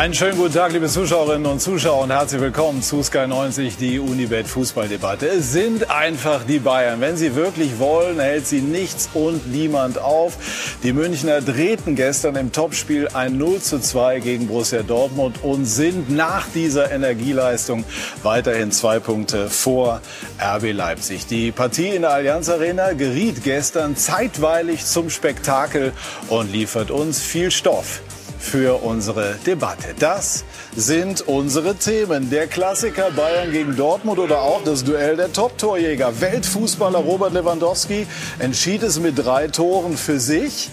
Einen schönen guten Tag, liebe Zuschauerinnen und Zuschauer und herzlich willkommen zu Sky 90, die Unibet Fußballdebatte. Es sind einfach die Bayern. Wenn sie wirklich wollen, hält sie nichts und niemand auf. Die Münchner drehten gestern im Topspiel ein 0 zu 2 gegen Borussia Dortmund und sind nach dieser Energieleistung weiterhin zwei Punkte vor RB Leipzig. Die Partie in der Allianz Arena geriet gestern zeitweilig zum Spektakel und liefert uns viel Stoff für unsere Debatte. Das sind unsere Themen. Der Klassiker Bayern gegen Dortmund oder auch das Duell der Top-Torjäger. Weltfußballer Robert Lewandowski entschied es mit drei Toren für sich.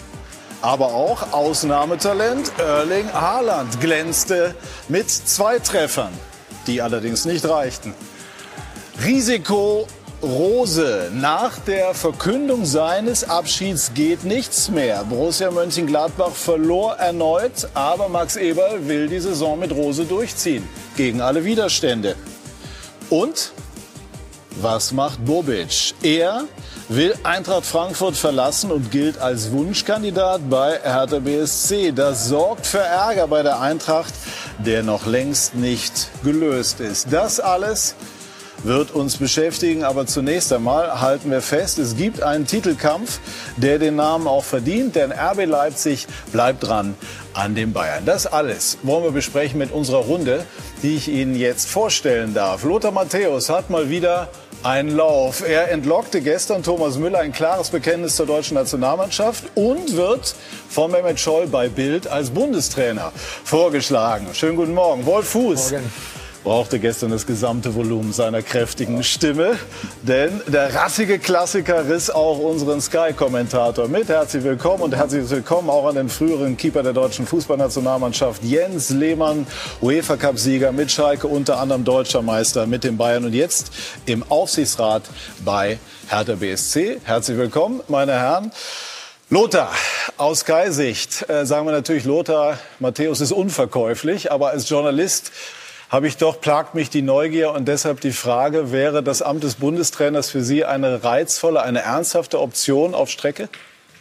Aber auch Ausnahmetalent Erling Haaland glänzte mit zwei Treffern, die allerdings nicht reichten. Risiko Rose. Nach der Verkündung seines Abschieds geht nichts mehr. Borussia Mönchengladbach verlor erneut, aber Max Eberl will die Saison mit Rose durchziehen. Gegen alle Widerstände. Und was macht Bobic? Er will Eintracht Frankfurt verlassen und gilt als Wunschkandidat bei Hertha BSC. Das sorgt für Ärger bei der Eintracht, der noch längst nicht gelöst ist. Das alles wird uns beschäftigen. Aber zunächst einmal halten wir fest, es gibt einen Titelkampf, der den Namen auch verdient, denn RB Leipzig bleibt dran an den Bayern. Das alles wollen wir besprechen mit unserer Runde, die ich Ihnen jetzt vorstellen darf. Lothar Matthäus hat mal wieder einen Lauf. Er entlockte gestern Thomas Müller ein klares Bekenntnis zur deutschen Nationalmannschaft und wird von Mehmet Scholl bei Bild als Bundestrainer vorgeschlagen. Schönen guten Morgen. Wolf Fuß. Morgen brauchte gestern das gesamte Volumen seiner kräftigen Stimme. Denn der rassige Klassiker riss auch unseren Sky-Kommentator mit. Herzlich willkommen und herzlich willkommen auch an den früheren Keeper der deutschen Fußballnationalmannschaft Jens Lehmann, UEFA-Cup-Sieger mit Schalke, unter anderem deutscher Meister mit den Bayern und jetzt im Aufsichtsrat bei Hertha BSC. Herzlich willkommen, meine Herren. Lothar, aus Sky-Sicht äh, sagen wir natürlich, Lothar Matthäus ist unverkäuflich, aber als Journalist habe ich doch, plagt mich die Neugier und deshalb die Frage, wäre das Amt des Bundestrainers für Sie eine reizvolle, eine ernsthafte Option auf Strecke?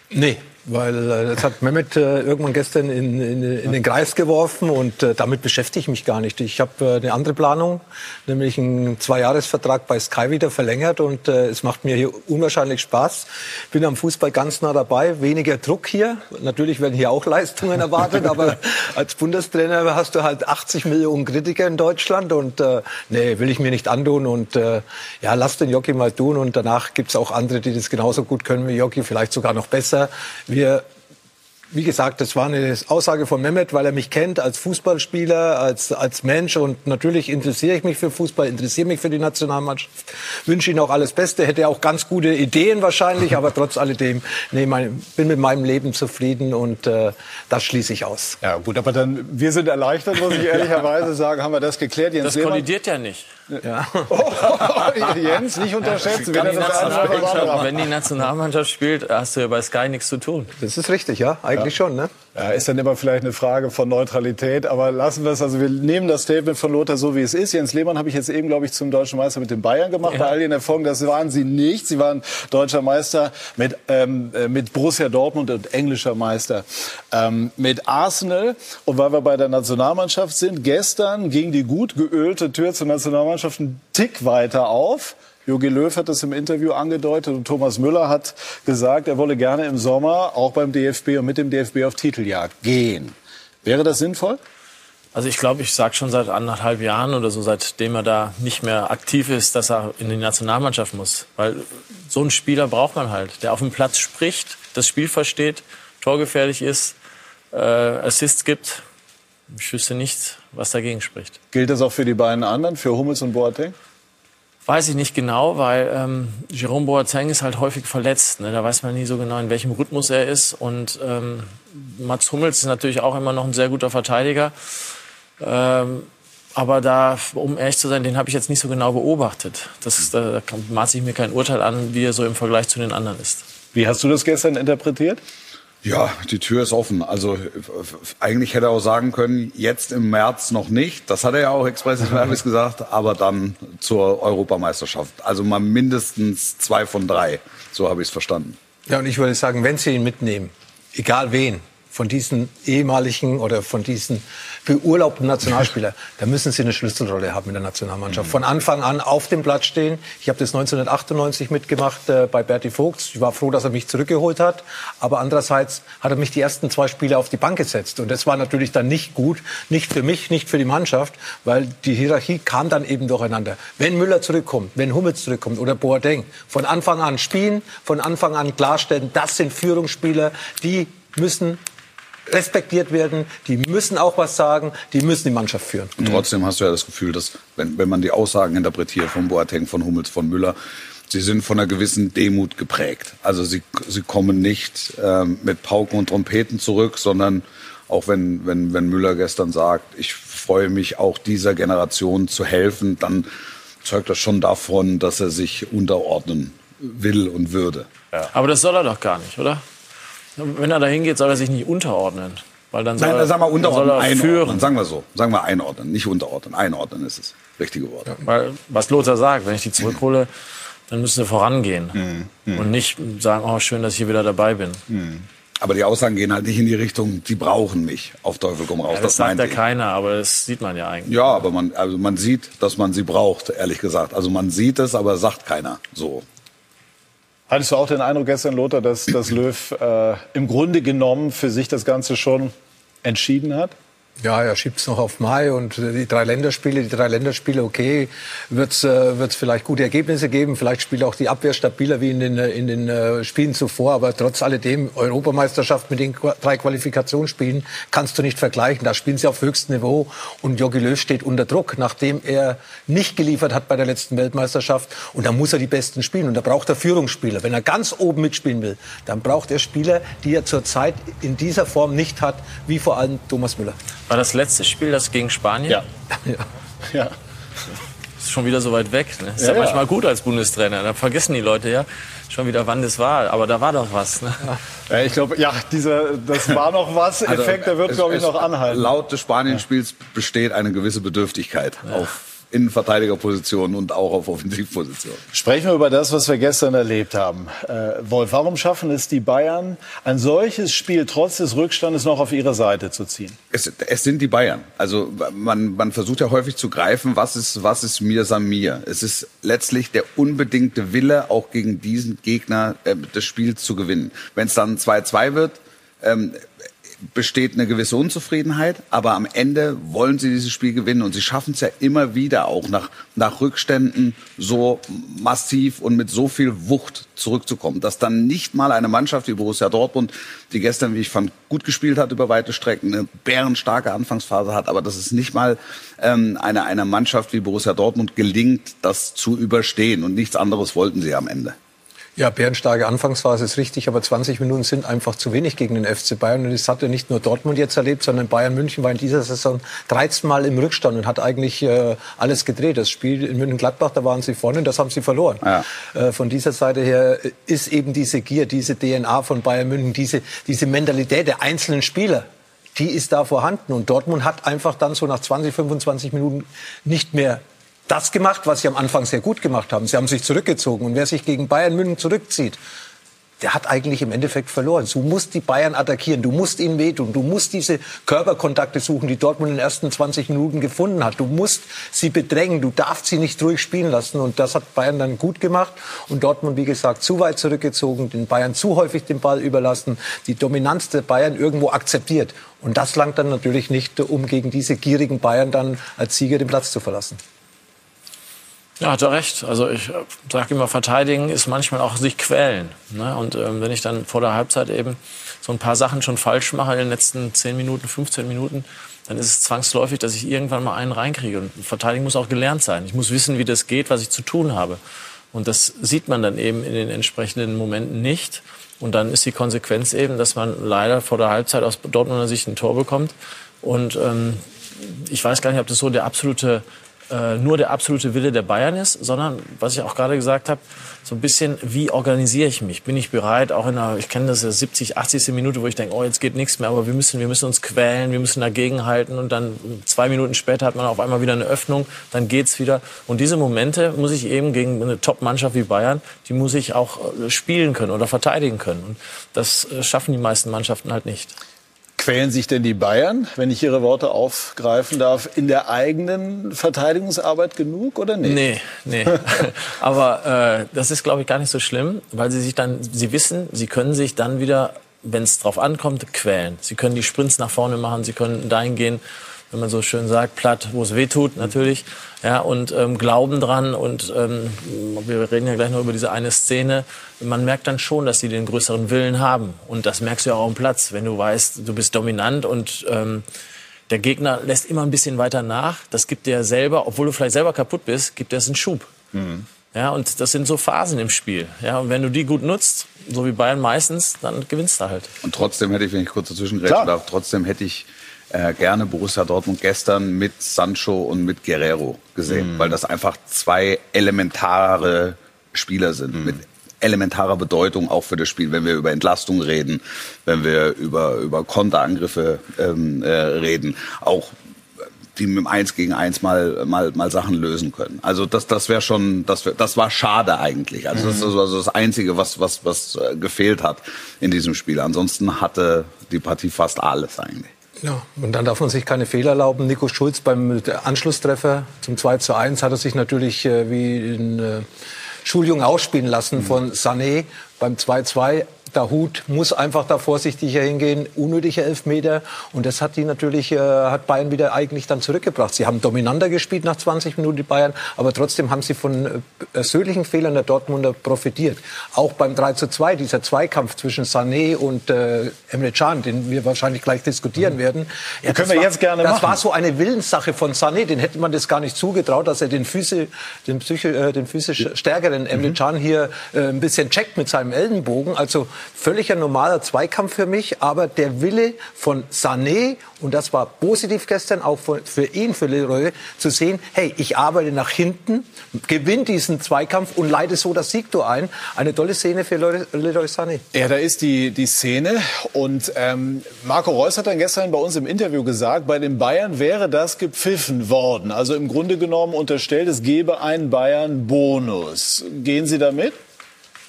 Nee, weil äh, das hat Mehmet äh, irgendwann gestern in, in, in, den Kreis geworfen und äh, damit beschäftige ich mich gar nicht. Ich habe äh, eine andere Planung, nämlich einen Zweijahresvertrag bei Sky wieder verlängert und äh, es macht mir hier unwahrscheinlich Spaß. Bin am Fußball ganz nah dabei, weniger Druck hier. Natürlich werden hier auch Leistungen erwartet, aber als Bundestrainer hast du halt 80 Millionen Kritiker in Deutschland und äh, nee, will ich mir nicht antun und ja, lass den Jockey mal tun und danach gibt's auch andere, die das genauso gut können wie Jockey, vielleicht sogar noch besser. Wir wie gesagt, das war eine Aussage von Mehmet, weil er mich kennt als Fußballspieler, als, als Mensch. Und natürlich interessiere ich mich für Fußball, interessiere mich für die Nationalmannschaft. Wünsche ihm auch alles Beste. Hätte auch ganz gute Ideen wahrscheinlich, aber trotz alledem, nee, mein, bin mit meinem Leben zufrieden und äh, das schließe ich aus. Ja gut, aber dann, wir sind erleichtert, muss ich ehrlicherweise sagen, haben wir das geklärt. Jens das Lehmann? kollidiert ja nicht. Ja. Oh, Jens, nicht unterschätzen. Wenn, die wenn die Nationalmannschaft spielt, hast du ja bei Sky nichts zu tun. Das ist richtig, ja. Eigentlich ja. schon, ne? Ja, ist dann immer vielleicht eine Frage von Neutralität, aber lassen wir es. Also wir nehmen das Statement von Lothar so, wie es ist. Jens Lehmann habe ich jetzt eben, glaube ich, zum deutschen Meister mit den Bayern gemacht. Ja. Bei all den Erfolgen, das waren sie nicht. Sie waren deutscher Meister mit, ähm, äh, mit Borussia Dortmund und englischer Meister ähm, mit Arsenal. Und weil wir bei der Nationalmannschaft sind, gestern ging die gut geölte Tür zur Nationalmannschaft einen Tick weiter auf. Jogi Löw hat das im Interview angedeutet und Thomas Müller hat gesagt, er wolle gerne im Sommer auch beim DFB und mit dem DFB auf Titeljagd gehen. Wäre das sinnvoll? Also ich glaube, ich sage schon seit anderthalb Jahren oder so, seitdem er da nicht mehr aktiv ist, dass er in die Nationalmannschaft muss. Weil so einen Spieler braucht man halt, der auf dem Platz spricht, das Spiel versteht, torgefährlich ist, äh, Assists gibt. Ich wüsste nichts, was dagegen spricht. Gilt das auch für die beiden anderen, für Hummels und Boateng? Weiß ich nicht genau, weil ähm, Jerome Boateng ist halt häufig verletzt. Ne? Da weiß man nie so genau, in welchem Rhythmus er ist. Und ähm, Mats Hummels ist natürlich auch immer noch ein sehr guter Verteidiger. Ähm, aber da, um ehrlich zu sein, den habe ich jetzt nicht so genau beobachtet. Das, da, da maße ich mir kein Urteil an, wie er so im Vergleich zu den anderen ist. Wie hast du das gestern interpretiert? Ja, die Tür ist offen. Also eigentlich hätte er auch sagen können, jetzt im März noch nicht. Das hat er ja auch express verbis gesagt, aber dann zur Europameisterschaft. Also mal mindestens zwei von drei. So habe ich es verstanden. Ja, und ich würde sagen, wenn Sie ihn mitnehmen, egal wen, von diesen ehemaligen oder von diesen beurlaubten Nationalspielern, da müssen sie eine Schlüsselrolle haben in der Nationalmannschaft. Von Anfang an auf dem Platz stehen. Ich habe das 1998 mitgemacht äh, bei Berti Vogt. Ich war froh, dass er mich zurückgeholt hat. Aber andererseits hat er mich die ersten zwei Spiele auf die Bank gesetzt. Und das war natürlich dann nicht gut. Nicht für mich, nicht für die Mannschaft, weil die Hierarchie kam dann eben durcheinander. Wenn Müller zurückkommt, wenn Hummels zurückkommt oder Boateng, von Anfang an spielen, von Anfang an klarstellen, das sind Führungsspieler, die müssen respektiert werden, die müssen auch was sagen, die müssen die Mannschaft führen. Und trotzdem hast du ja das Gefühl, dass, wenn, wenn man die Aussagen interpretiert von Boateng, von Hummels, von Müller, sie sind von einer gewissen Demut geprägt. Also sie, sie kommen nicht ähm, mit Pauken und Trompeten zurück, sondern auch wenn, wenn, wenn Müller gestern sagt, ich freue mich auch dieser Generation zu helfen, dann zeugt das schon davon, dass er sich unterordnen will und würde. Ja. Aber das soll er doch gar nicht, oder? Wenn er da hingeht, soll er sich nicht unterordnen. Weil dann soll Nein, er, sagen wir unterordnen, soll er einordnen. führen. Sagen wir so. Sagen wir einordnen, nicht unterordnen. Einordnen ist es. Richtige Wort. Weil, was Lothar sagt, wenn ich die zurückhole, dann müssen sie vorangehen. Mhm. Und nicht sagen, oh, schön, dass ich hier wieder dabei bin. Aber die Aussagen gehen halt nicht in die Richtung, die brauchen mich. Auf Teufel komm raus. Ja, das, sagt meinte ja ich. keiner, aber das sieht man ja eigentlich. Ja, aber man, also man sieht, dass man sie braucht, ehrlich gesagt. Also man sieht es, aber sagt keiner so. Hattest du auch den Eindruck gestern, Lothar, dass, dass Löw äh, im Grunde genommen für sich das Ganze schon entschieden hat? Ja, er schiebt es noch auf Mai und die drei Länderspiele, die drei Länderspiele, okay, wird es äh, wird's vielleicht gute Ergebnisse geben. Vielleicht spielt auch die Abwehr stabiler wie in den, äh, in den äh, Spielen zuvor. Aber trotz alledem, Europameisterschaft mit den drei Qualifikationsspielen kannst du nicht vergleichen. Da spielen sie auf höchstem Niveau und Jogi Löw steht unter Druck, nachdem er nicht geliefert hat bei der letzten Weltmeisterschaft. Und da muss er die Besten spielen und da braucht er Führungsspieler. Wenn er ganz oben mitspielen will, dann braucht er Spieler, die er zurzeit in dieser Form nicht hat, wie vor allem Thomas Müller. War das letzte Spiel das gegen Spanien? Ja. ja. Ist schon wieder so weit weg. Ne? Ist ja, Ja, ja. manchmal gut als Bundestrainer. Da vergessen die Leute ja schon wieder, wann das war. Aber da war doch was. Ne? Ja, ich glaube, ja, dieser, das war noch was. Effekt, der wird, Also glaube ich, noch anhalten. Laut des Spanienspiels besteht eine gewisse Bedürftigkeit auf Innenverteidigerpositionen und auch auf Offensivpositionen. Sprechen wir über das, was wir gestern erlebt haben. Äh, Wolf, warum schaffen es die Bayern, ein solches Spiel trotz des Rückstandes noch auf ihre Seite zu ziehen? Es, es sind die Bayern. Also man, man versucht ja häufig zu greifen, was ist, was ist mir san mir. Es ist letztlich der unbedingte Wille, auch gegen diesen Gegner äh, des Spiels zu gewinnen. Wenn es dann 2-2 wird, ähm, besteht eine gewisse Unzufriedenheit, aber am Ende wollen sie dieses Spiel gewinnen und sie schaffen es ja immer wieder auch nach, nach Rückständen so massiv und mit so viel Wucht zurückzukommen, dass dann nicht mal eine Mannschaft wie Borussia Dortmund, die gestern, wie ich fand, gut gespielt hat über weite Strecken, eine bärenstarke Anfangsphase hat, aber dass es nicht mal ähm, einer einer Mannschaft wie Borussia Dortmund gelingt, das zu überstehen und nichts anderes wollten sie am Ende. Ja, bärenstarke Anfangsphase ist richtig, aber 20 Minuten sind einfach zu wenig gegen den FC Bayern. Und das hatte nicht nur Dortmund jetzt erlebt, sondern Bayern München war in dieser Saison 13 Mal im Rückstand und hat eigentlich äh, alles gedreht. Das Spiel in München-Gladbach, da waren sie vorne und das haben sie verloren. Ja. Äh, von dieser Seite her ist eben diese Gier, diese DNA von Bayern München, diese, diese Mentalität der einzelnen Spieler, die ist da vorhanden. Und Dortmund hat einfach dann so nach 20, 25 Minuten nicht mehr das gemacht, was sie am Anfang sehr gut gemacht haben. Sie haben sich zurückgezogen. Und wer sich gegen Bayern München zurückzieht, der hat eigentlich im Endeffekt verloren. Du musst die Bayern attackieren, du musst ihnen wehtun, du musst diese Körperkontakte suchen, die Dortmund in den ersten 20 Minuten gefunden hat. Du musst sie bedrängen, du darfst sie nicht ruhig spielen lassen. Und das hat Bayern dann gut gemacht. Und Dortmund, wie gesagt, zu weit zurückgezogen, den Bayern zu häufig den Ball überlassen, die Dominanz der Bayern irgendwo akzeptiert. Und das langt dann natürlich nicht, um gegen diese gierigen Bayern dann als Sieger den Platz zu verlassen. Ja, hat er recht. Also ich sage immer, verteidigen ist manchmal auch sich quälen. Ne? Und ähm, wenn ich dann vor der Halbzeit eben so ein paar Sachen schon falsch mache in den letzten 10 Minuten, 15 Minuten, dann ist es zwangsläufig, dass ich irgendwann mal einen reinkriege. Und verteidigen muss auch gelernt sein. Ich muss wissen, wie das geht, was ich zu tun habe. Und das sieht man dann eben in den entsprechenden Momenten nicht. Und dann ist die Konsequenz eben, dass man leider vor der Halbzeit aus Dortmunder Sicht ein Tor bekommt. Und ähm, ich weiß gar nicht, ob das so der absolute äh, nur der absolute Wille der Bayern ist, sondern, was ich auch gerade gesagt habe, so ein bisschen, wie organisiere ich mich? Bin ich bereit, auch in einer, ich kenne das ja 70, 80. Minute, wo ich denke, oh, jetzt geht nichts mehr, aber wir müssen, wir müssen uns quälen, wir müssen dagegenhalten und dann zwei Minuten später hat man auf einmal wieder eine Öffnung, dann geht's wieder. Und diese Momente muss ich eben gegen eine Top-Mannschaft wie Bayern, die muss ich auch äh, spielen können oder verteidigen können. Und das äh, schaffen die meisten Mannschaften halt nicht. Quälen sich denn die Bayern, wenn ich Ihre Worte aufgreifen darf, in der eigenen Verteidigungsarbeit genug oder nicht? Nee, nee. Aber äh, das ist, glaube ich, gar nicht so schlimm, weil sie sich dann, sie wissen, sie können sich dann wieder, wenn es drauf ankommt, quälen. Sie können die Sprints nach vorne machen, sie können dahin gehen, wenn man so schön sagt, platt, wo es weh tut natürlich. Ja, und ähm, glauben dran. Und ähm, wir reden ja gleich noch über diese eine Szene. Man merkt dann schon, dass sie den größeren Willen haben. Und das merkst du ja auch am Platz, wenn du weißt, du bist dominant und ähm, der Gegner lässt immer ein bisschen weiter nach. Das gibt dir selber, obwohl du vielleicht selber kaputt bist, gibt dir das einen Schub. Mhm. Ja, und das sind so Phasen im Spiel. Ja, und wenn du die gut nutzt, so wie Bayern meistens, dann gewinnst du halt. Und trotzdem hätte ich, wenn ich kurz dazwischen reden darf, trotzdem hätte ich äh, gerne Borussia Dortmund gestern mit Sancho und mit Guerrero gesehen, mhm. weil das einfach zwei elementare Spieler sind mhm. mit elementarer Bedeutung auch für das Spiel, wenn wir über Entlastung reden, wenn wir über über Konterangriffe ähm, äh, reden, auch die mit dem Eins gegen Eins mal, mal, mal Sachen lösen können. Also das, das wäre schon, das, wär, das war schade eigentlich. Also das ist also das Einzige, was, was, was äh, gefehlt hat in diesem Spiel. Ansonsten hatte die Partie fast alles eigentlich. Ja, und dann darf man sich keine Fehler erlauben. Nico Schulz beim Anschlusstreffer zum 2 zu 1 hat er sich natürlich äh, wie ein äh, Schuljungen ausspielen lassen von Sané beim 2-2 der Hut muss einfach da vorsichtiger hingehen, unnötige Elfmeter. Und das hat die natürlich, äh, hat Bayern wieder eigentlich dann zurückgebracht. Sie haben dominanter gespielt nach 20 Minuten, die Bayern, aber trotzdem haben sie von äh, persönlichen Fehlern der Dortmunder profitiert. Auch beim 3 zu 2, dieser Zweikampf zwischen Sané und äh, Emre Can, den wir wahrscheinlich gleich diskutieren mhm. werden. Ja, können wir war, jetzt gerne das machen. Das war so eine Willenssache von Sané, den hätte man das gar nicht zugetraut, dass er den, Füße, den, Psyche, äh, den physisch stärkeren Emre mhm. Can hier äh, ein bisschen checkt mit seinem Ellenbogen. Also völliger normaler Zweikampf für mich, aber der Wille von Sané, und das war positiv gestern auch für ihn, für Leroy, zu sehen, hey, ich arbeite nach hinten, gewinne diesen Zweikampf und leite so das Siegtor ein. Eine tolle Szene für Leroy Sané. Ja, da ist die, die Szene und ähm, Marco Reus hat dann gestern bei uns im Interview gesagt, bei den Bayern wäre das gepfiffen worden. Also im Grunde genommen unterstellt, es gebe einen Bayern-Bonus. Gehen Sie damit?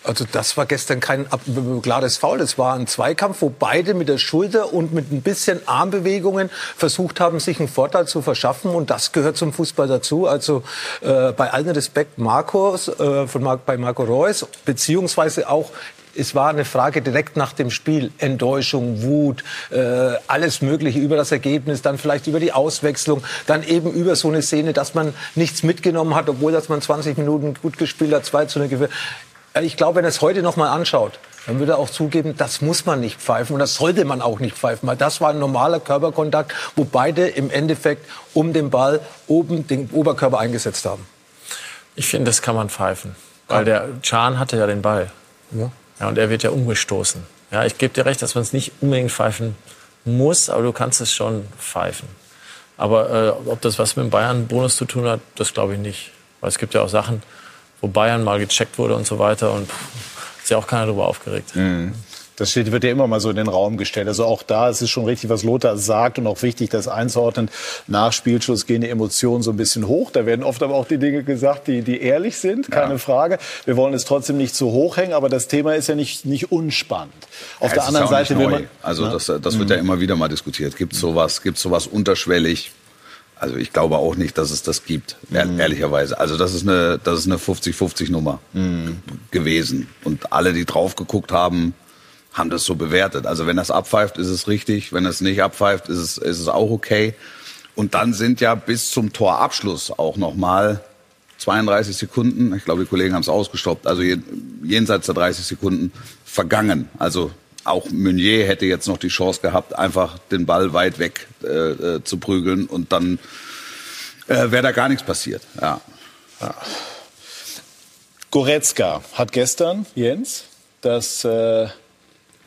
Also das war gestern kein klares Foul. Das war ein Zweikampf, wo beide mit der Schulter und mit ein bisschen Armbewegungen versucht haben, sich einen Vorteil zu verschaffen. Und das gehört zum Fußball dazu. Also äh, bei allen Respekt Marcos, äh, von Mar bei Marco Reus, beziehungsweise auch es war eine Frage direkt nach dem Spiel. Enttäuschung, Wut, äh, alles Mögliche über das Ergebnis, dann vielleicht über die Auswechslung, dann eben über so eine Szene, dass man nichts mitgenommen hat, obwohl dass man 20 Minuten gut gespielt hat, 2 zu 0 äh, ich glaube, wenn er es heute noch mal anschaut, dann würde er auch zugeben, das muss man nicht pfeifen und das sollte man auch nicht pfeifen, weil das war ein normaler Körperkontakt, wo beide im Endeffekt um den Ball oben den Oberkörper eingesetzt haben. Ich finde, das kann man pfeifen, weil der Chan hatte ja den Ball. Ja. ja und er wird ja umgestoßen. Ja, ich gebe dir recht, dass man es nicht unbedingt pfeifen muss, aber du kannst es schon pfeifen. Aber äh, ob das was mit dem Bayern-Bonus zu tun hat, das glaube ich nicht. Weil es gibt ja auch Sachen, wo Bayern mal gecheckt wurde und so weiter. Und ist ja auch keiner darüber aufgeregt. Mhm. Das steht, wird ja immer mal so in den Raum gestellt. Also auch da ist es schon richtig, was Lothar sagt und auch wichtig, das einzuordnen. Nach Spielschluss gehen die Emotionen so ein bisschen hoch. Da werden oft aber auch die Dinge gesagt, die, die ehrlich sind, keine ja. Frage. Wir wollen es trotzdem nicht zu hoch hängen, aber das Thema ist ja nicht, nicht unspannend. Auf ja, der anderen Seite will man. Also das, das wird mhm. ja immer wieder mal diskutiert. Gibt es sowas, sowas unterschwellig? Also ich glaube auch nicht, dass es das gibt, mhm. ehrlicherweise. Also das ist eine, das ist eine 50-50 Nummer mhm. gewesen. Und alle, die drauf geguckt haben, haben das so bewertet. Also wenn das abpfeift, ist es richtig. Wenn es nicht abpfeift, ist es, ist es auch okay. Und dann sind ja bis zum Torabschluss auch nochmal 32 Sekunden, ich glaube, die Kollegen haben es ausgestoppt, also jenseits der 30 Sekunden vergangen. Also auch Meunier hätte jetzt noch die Chance gehabt, einfach den Ball weit weg äh, äh zu prügeln und dann äh, wäre da gar nichts passiert. Ja. ja. Goretzka hat gestern, Jens, das äh,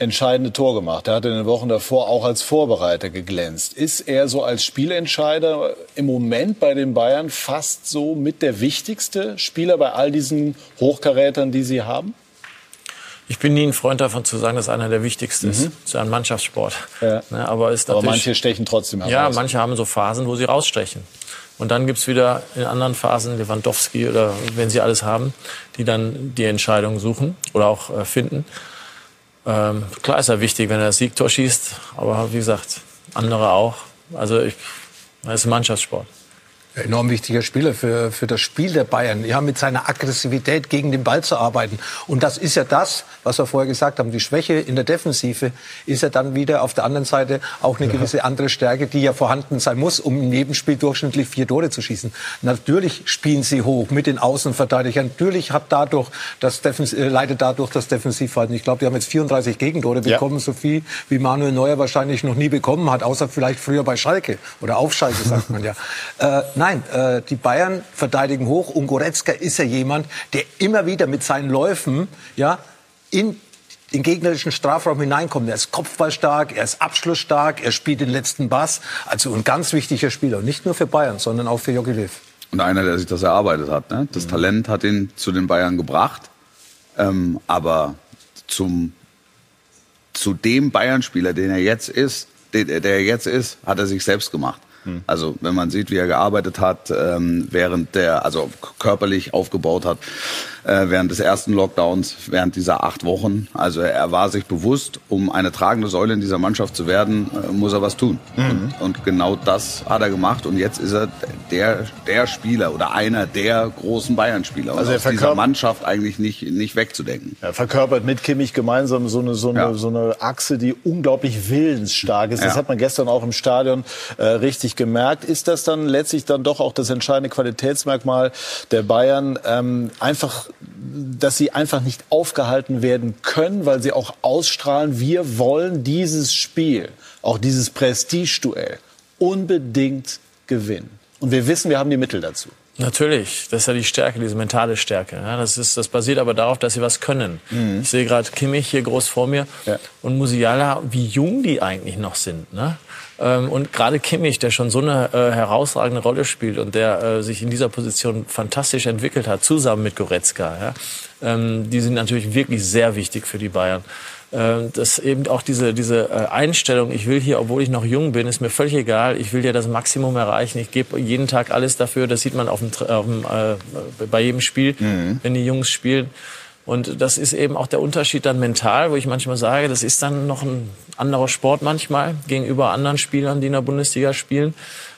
entscheidende Tor gemacht. Er hat in den Wochen davor auch als Vorbereiter geglänzt. Ist er so als Spielentscheider im Moment bei den Bayern fast so mit der wichtigste Spieler bei all diesen Hochkarätern, die sie haben? Ich bin nie ein Freund davon zu sagen, dass einer der wichtigsten mhm. ist. Das ist ja ein Mannschaftssport. Ja. Ne, aber, ist aber manche stechen trotzdem heraus. Ja, manche haben so Phasen, wo sie rausstechen. Und dann gibt es wieder in anderen Phasen Lewandowski oder wenn sie alles haben, die dann die Entscheidung suchen oder auch äh, finden. Ähm, klar ist er wichtig, wenn er das Siegtor schießt, aber wie gesagt, andere auch. Also ich, das ist ein Mannschaftssport enorm wichtiger Spieler für, für das Spiel der Bayern, ja, mit seiner Aggressivität gegen den Ball zu arbeiten. Und das ist ja das, was wir vorher gesagt haben. Die Schwäche in der Defensive ist ja dann wieder auf der anderen Seite auch eine gewisse andere Stärke, die ja vorhanden sein muss, um im Nebenspiel durchschnittlich vier Tore zu schießen. Natürlich spielen sie hoch mit den Außenverteidigern. Natürlich hat dadurch das Defens äh, leidet dadurch das Defensivverhalten. Ich glaube, die haben jetzt 34 Gegentore bekommen, ja. so viel wie Manuel Neuer wahrscheinlich noch nie bekommen hat, außer vielleicht früher bei Schalke oder auf Schalke, sagt man ja. Äh, Nein, äh, die Bayern verteidigen hoch. Und Goretzka ist ja jemand, der immer wieder mit seinen Läufen ja, in den gegnerischen Strafraum hineinkommt. Er ist kopfballstark, er ist abschlussstark, er spielt den letzten Bass. Also ein ganz wichtiger Spieler. Und nicht nur für Bayern, sondern auch für Jogi Löw. Und einer, der sich das erarbeitet hat. Ne? Das mhm. Talent hat ihn zu den Bayern gebracht. Ähm, aber zum, zu dem Bayern-Spieler, den er jetzt ist, der, der er jetzt ist, hat er sich selbst gemacht. Also wenn man sieht, wie er gearbeitet hat, ähm, während der, also körperlich aufgebaut hat, äh, während des ersten Lockdowns, während dieser acht Wochen. Also er war sich bewusst, um eine tragende Säule in dieser Mannschaft zu werden, äh, muss er was tun. Mhm. Und, und, genau das hat er gemacht. Und jetzt ist er der, der Spieler oder einer der großen Bayern-Spieler. Also aus dieser Mannschaft eigentlich nicht, nicht wegzudenken. Er verkörpert mit Kimmich gemeinsam so eine, so eine, ja. so eine Achse, die unglaublich willensstark ist. Das ja. hat man gestern auch im Stadion äh, richtig gemerkt. Ist das dann letztlich dann doch auch das entscheidende Qualitätsmerkmal der Bayern? Ähm, einfach dass sie einfach nicht aufgehalten werden können, weil sie auch ausstrahlen, wir wollen dieses Spiel, auch dieses Prestigeduell unbedingt gewinnen. Und wir wissen, wir haben die Mittel dazu. Natürlich, das ist ja die Stärke, diese mentale Stärke. Das, ist, das basiert aber darauf, dass sie was können. Mhm. Ich sehe gerade Kimmich hier groß vor mir ja. und Musiala, wie jung die eigentlich noch sind. Ne? Ähm, und gerade Kimmich, der schon so eine äh, herausragende Rolle spielt und der äh, sich in dieser Position fantastisch entwickelt hat, zusammen mit Goretzka, ja, ähm, die sind natürlich wirklich sehr wichtig für die Bayern. Ähm, dass eben auch diese, diese äh, Einstellung, ich will hier, obwohl ich noch jung bin, ist mir völlig egal, ich will ja das Maximum erreichen, ich gebe jeden Tag alles dafür, das sieht man auf dem, auf dem, äh, bei jedem Spiel, mhm. wenn die Jungs spielen. Und das ist eben auch der Unterschied dann mental, wo ich manchmal sage, das ist dann noch ein anderer Sport manchmal gegenüber anderen Spielern, die in der Bundesliga spielen,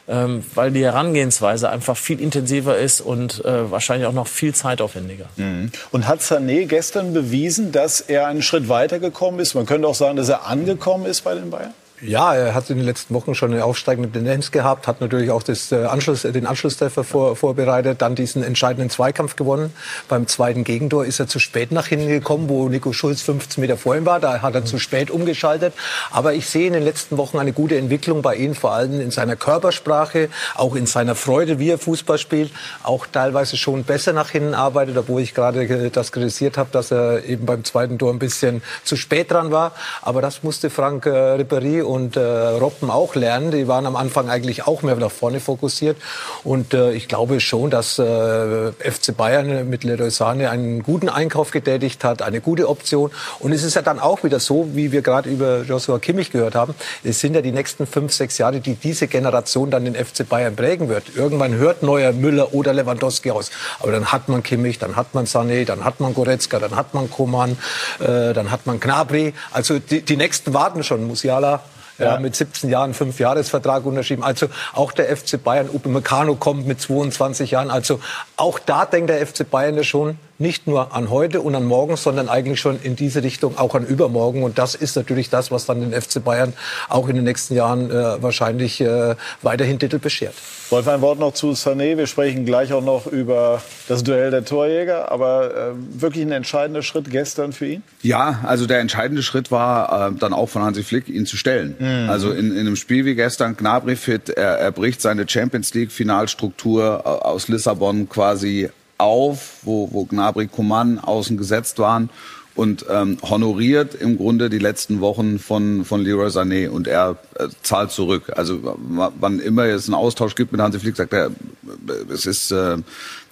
ähm, weil die Herangehensweise einfach viel intensiver ist und äh, wahrscheinlich auch noch viel zeitaufwendiger. Mhm. Und hat Sané gestern bewiesen, dass er einen Schritt weitergekommen ist? Man könnte auch sagen, dass er angekommen ist bei den Bayern? Ja, er hat in den letzten Wochen schon eine aufsteigende Tendenz gehabt, hat natürlich auch das, äh, Anschluss, den Anschlusstreffer vor, vorbereitet, dann diesen entscheidenden Zweikampf gewonnen. Beim zweiten Gegentor ist er zu spät nach hinten gekommen, wo Nico Schulz 15 Meter vor ihm war. Da hat er zu spät umgeschaltet. Aber ich sehe in den letzten Wochen eine gute Entwicklung bei ihm, vor allem in seiner Körpersprache, auch in seiner Freude, wie er Fußball spielt, auch teilweise schon besser nach hinten arbeitet, obwohl ich gerade das kritisiert habe, dass er eben beim zweiten Tor ein bisschen zu spät dran war. Aber das musste Frank äh, Ribéry und äh, Robben auch lernen. Die waren am Anfang eigentlich auch mehr nach vorne fokussiert. Und äh, ich glaube schon, dass äh, FC Bayern mit Leroy Sane einen guten Einkauf getätigt hat, eine gute Option. Und es ist ja dann auch wieder so, wie wir gerade über Joshua Kimmich gehört haben, es sind ja die nächsten fünf, sechs Jahre, die diese Generation dann den FC Bayern prägen wird. Irgendwann hört neuer Müller oder Lewandowski aus. Aber dann hat man Kimmich, dann hat man Sané, dann hat man Goretzka, dann hat man Koman, äh, dann hat man Gnabry. Also die, die nächsten warten schon. Musiala ja. mit 17 Jahren fünf Jahresvertrag unterschrieben. Also auch der FC Bayern, Upamecano kommt mit 22 Jahren. Also auch da denkt der FC Bayern ja schon nicht nur an heute und an morgen, sondern eigentlich schon in diese Richtung auch an übermorgen. Und das ist natürlich das, was dann den FC Bayern auch in den nächsten Jahren äh, wahrscheinlich äh, weiterhin Titel beschert. Wolf, ein Wort noch zu Sané. Wir sprechen gleich auch noch über das Duell der Torjäger. Aber äh, wirklich ein entscheidender Schritt gestern für ihn? Ja, also der entscheidende Schritt war äh, dann auch von Hansi Flick, ihn zu stellen. Mhm. Also in, in einem Spiel wie gestern, Gnabry fit, er, er bricht seine Champions League Finalstruktur äh, aus Lissabon quasi auf, wo, wo Gnabry, Coman außen gesetzt waren und ähm, honoriert im Grunde die letzten Wochen von, von Leroy Sané und er äh, zahlt zurück. Also wann immer es einen Austausch gibt mit Hansi Flick, sagt er, es ist, äh,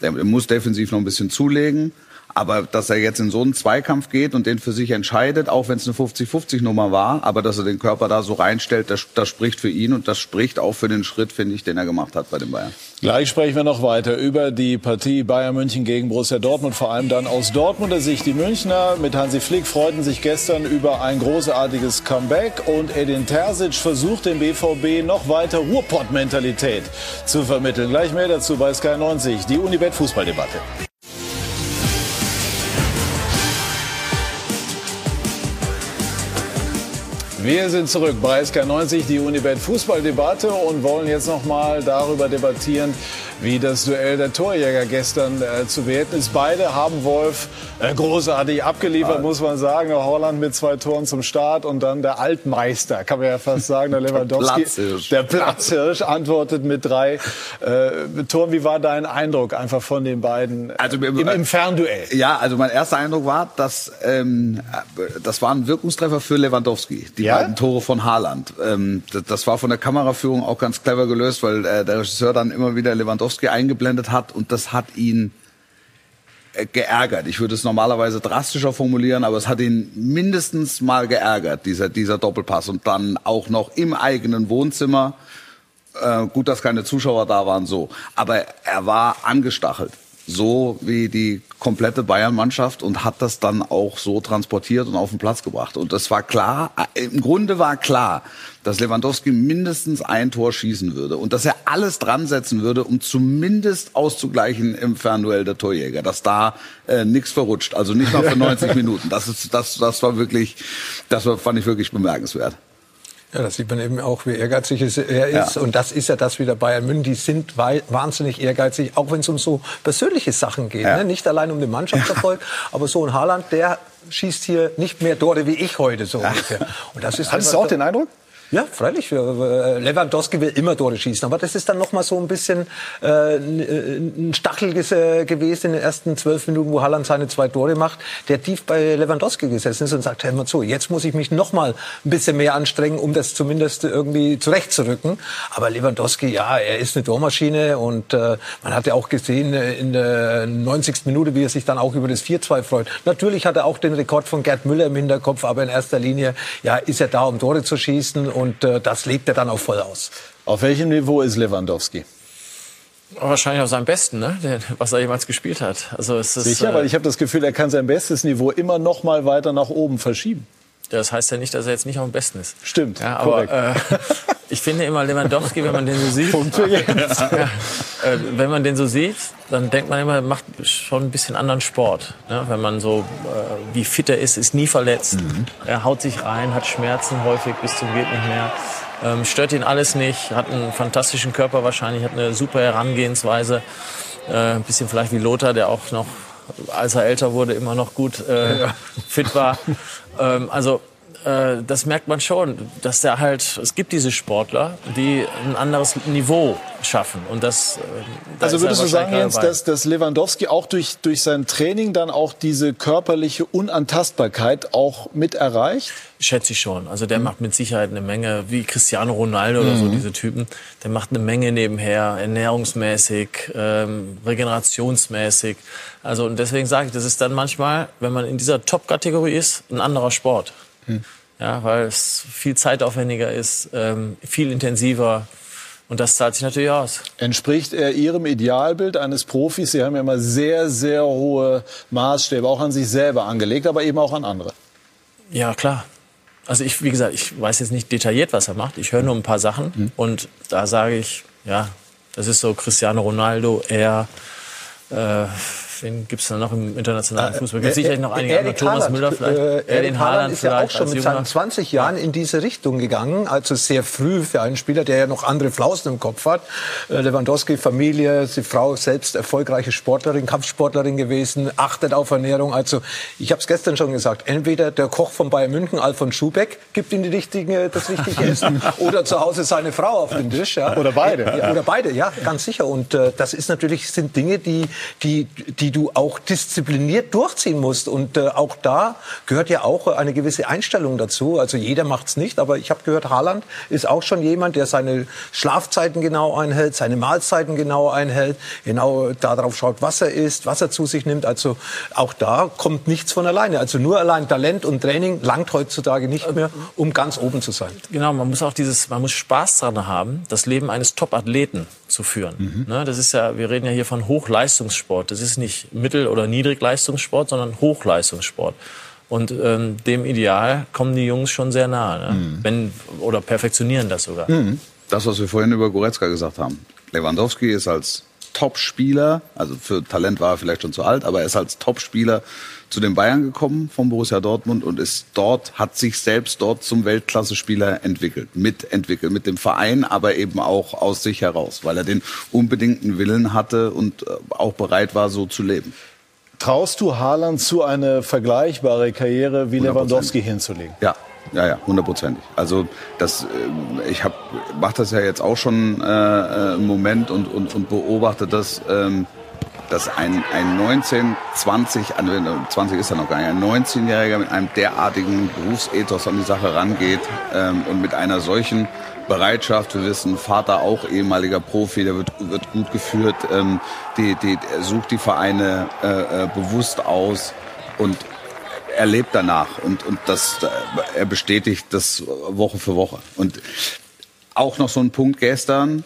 er muss defensiv noch ein bisschen zulegen, Aber dass er jetzt in so einen Zweikampf geht und den für sich entscheidet, auch wenn es eine 50-50-Nummer war, aber dass er den Körper da so reinstellt, das, das spricht für ihn und das spricht auch für den Schritt, finde ich, den er gemacht hat bei den Bayern. Gleich sprechen wir noch weiter über die Partie Bayern München gegen Borussia Dortmund, vor allem dann aus Dortmunder Sicht. Die Münchner mit Hansi Flick freuten sich gestern über ein großartiges Comeback und Edin Terzic versucht dem BVB noch weiter Ruhrpott-Mentalität zu vermitteln. Gleich mehr dazu bei Sky 90, die Unibet Fußballdebatte. Wir sind zurück bei SK90, die Unibet Fußballdebatte und wollen jetzt noch mal darüber debattieren, wie das Duell der Torjäger gestern äh, zu werten ist. Beide haben Wolf äh, großartig abgeliefert, ja. muss man sagen. Holland mit zwei Toren zum Start und dann der Altmeister, kann man ja fast sagen, der Lewandowski. Platzhirsch. Der Platzhirsch antwortet mit drei äh, Toren. Wie war dein Eindruck einfach von den beiden also, im, im Fernduell? Ja, also mein erster Eindruck war, dass ähm, das war ein Wirkungstreffer für Lewandowski, die ja? beiden Tore von Haaland. Ähm, das war von der Kameraführung auch ganz clever gelöst, weil äh, der Regisseur dann immer wieder Lewandowski Lewandowski eingeblendet hat und das hat ihn äh, geärgert. Ich würde es normalerweise drastischer formulieren, aber es hat ihn mindestens mal geärgert, dieser, dieser Doppelpass. Und dann auch noch im eigenen Wohnzimmer. Äh, gut, dass keine Zuschauer da waren, so. Aber er war angestachelt so wie die komplette Bayern-Mannschaft und hat das dann auch so transportiert und auf den Platz gebracht. Und das war klar, äh, im Grunde war klar, dass Lewandowski mindestens ein Tor schießen würde und dass er alles dran setzen würde, um zumindest auszugleichen im Fernduell der Torjäger, dass da äh, nichts verrutscht, also nicht mal für 90 Minuten. Das ist das das war wirklich das war, fand ich wirklich bemerkenswert. Ja, das sieht man eben auch, wie ehrgeizig er ist. Ja. Und das ist ja das wieder Bayern München. Die sind wahnsinnig ehrgeizig, auch wenn es um so persönliche Sachen geht. Ja. Ne? Nicht allein um den Mannschaftserfolg, aber so ein Haaland, der schießt hier nicht mehr Tore wie ich heute so ungefähr. Und das ist Hattest du auch den Eindruck? Ja, freilich. Lewandowski will immer Tore schießen. Aber das ist dann noch mal so ein bisschen äh, ein Stachel gewesen in den ersten zwölf Minuten, wo Halland seine zwei Tore macht, der tief bei Lewandowski gesessen ist und sagt, hör mal zu, jetzt muss ich mich noch mal ein bisschen mehr anstrengen, um das zumindest irgendwie zurechtzurücken. Aber Lewandowski, ja, er ist eine Tormaschine und äh, man hat ja auch gesehen äh, in der 90. Minute, wie er sich dann auch über das 4-2 freut. Natürlich hat er auch den Rekord von Gerd Müller im Hinterkopf, aber in erster Linie, ja, ist er da, um Tore zu schießen und äh, das legt er dann auch voll aus. Auf welchem Niveau ist Lewandowski? Wahrscheinlich auf seinem besten, ne? was er jemals gespielt hat. Also es ist, Sicher, äh, weil ich habe das Gefühl, er kann sein bestes Niveau immer noch mal weiter nach oben verschieben. Das heißt ja nicht, dass er jetzt nicht am besten ist. Stimmt, ja, aber äh, ich finde immer Lewandowski, wenn man den so sieht, ja, äh, wenn man den so sieht, dann denkt man immer, er macht schon ein bisschen anderen Sport. Ne? Wenn man so äh, wie fit er ist, ist nie verletzt. Mhm. Er haut sich ein, hat Schmerzen häufig bis zum geht nicht mehr. Ähm, stört ihn alles nicht, hat einen fantastischen Körper wahrscheinlich, hat eine super Herangehensweise. Äh, ein bisschen vielleicht wie Lothar, der auch noch, als er älter wurde, immer noch gut äh, ja. fit war. Ähm, also äh, das merkt man schon, dass der halt, es gibt diese Sportler, die ein anderes Niveau schaffen. Und das, äh, da also würdest du sagen, Jens, dass, dass Lewandowski auch durch, durch sein Training dann auch diese körperliche Unantastbarkeit auch mit erreicht? Schätze ich schon. Also der mhm. macht mit Sicherheit eine Menge, wie Cristiano Ronaldo oder so, mhm. diese Typen. Der macht eine Menge nebenher, ernährungsmäßig, ähm, regenerationsmäßig. Also und deswegen sage ich, das ist dann manchmal, wenn man in dieser Top-Kategorie ist, ein anderer Sport. Ja, weil es viel zeitaufwendiger ist, ähm, viel intensiver. Und das zahlt sich natürlich aus. Entspricht er Ihrem Idealbild eines Profis? Sie haben ja immer sehr, sehr hohe Maßstäbe, auch an sich selber angelegt, aber eben auch an andere. Ja, klar. Also ich, wie gesagt, ich weiß jetzt nicht detailliert, was er macht. Ich höre nur ein paar Sachen mhm. und da sage ich, ja, das ist so Cristiano Ronaldo, er, äh, wen gibt es da noch im internationalen äh, Fußball? Gibt es äh, sicherlich noch einige andere. Thomas Müller vielleicht. Äh, Erling Haaland ist ja auch schon mit seinen 20 Jahren in diese Richtung gegangen. Also sehr früh für einen Spieler, der ja noch andere Flausen im Kopf hat. Äh, Lewandowski, Familie, die Frau selbst erfolgreiche Sportlerin, Kampfsportlerin gewesen, achtet auf Ernährung. Also ich habe es gestern schon gesagt. Entweder der Koch von Bayern München, Alfons Schubeck, gibt ihm die richtige, das richtige Essen, oder zu Hause seine Frau auf den Tisch. Ja. Oder beide. Ja, oder beide, ja, ganz sicher. Und äh, das ist natürlich sind Dinge, die die die die du auch diszipliniert durchziehen musst. Und äh, auch da gehört ja auch eine gewisse Einstellung dazu. Also jeder macht's nicht, aber ich habe gehört, Haaland ist auch schon jemand, der seine Schlafzeiten genau einhält, seine Mahlzeiten genau einhält, genau darauf schaut, was er isst, was er zu sich nimmt. Also auch da kommt nichts von alleine. Also nur allein Talent und Training langt heutzutage nicht mehr, um ganz oben zu sein. Genau, man muss auch dieses, man muss Spaß daran haben, das Leben eines Top-Athleten zu führen. Mhm. Ne, das ist ja, wir reden ja hier von Hochleistungssport. Das ist nicht Mittel- oder Niedrigleistungssport, sondern Hochleistungssport. Und ähm, dem Ideal kommen die Jungs schon sehr nahe. Ne? Mhm. Wenn, oder perfektionieren das sogar. Mhm. Das, was wir vorhin über Goretzka gesagt haben. Lewandowski ist als Top-Spieler, also für Talent war er vielleicht schon zu alt, aber er ist als Top-Spieler zu den Bayern gekommen von Borussia Dortmund und ist dort, hat sich selbst dort zum Weltklasse-Spieler entwickelt, mitentwickelt, mit dem Verein, aber eben auch aus sich heraus, weil er den unbedingten Willen hatte und äh, auch bereit war, so zu leben. Traust du Haaland zu, eine vergleichbare Karriere wie Lewandowski hinzulegen? Ja, ja, ja, hundertprozentig. Also das, äh, ich habe mache das ja jetzt auch schon äh, äh, einen Moment und, und, und beobachte das, ähm, dass ein, ein 19, 20, 20 ist ja noch gar nicht, ein 19-Jähriger mit einem derartigen Berufsethos an die Sache rangeht ähm, und mit einer solchen Bereitschaft. Wir wissen, Vater auch ehemaliger Profi, der wird, wird gut geführt, ähm, die, die, sucht die Vereine äh, äh, bewusst aus und er lebt danach und, und das, er bestätigt das Woche für Woche. Und auch noch so ein Punkt gestern,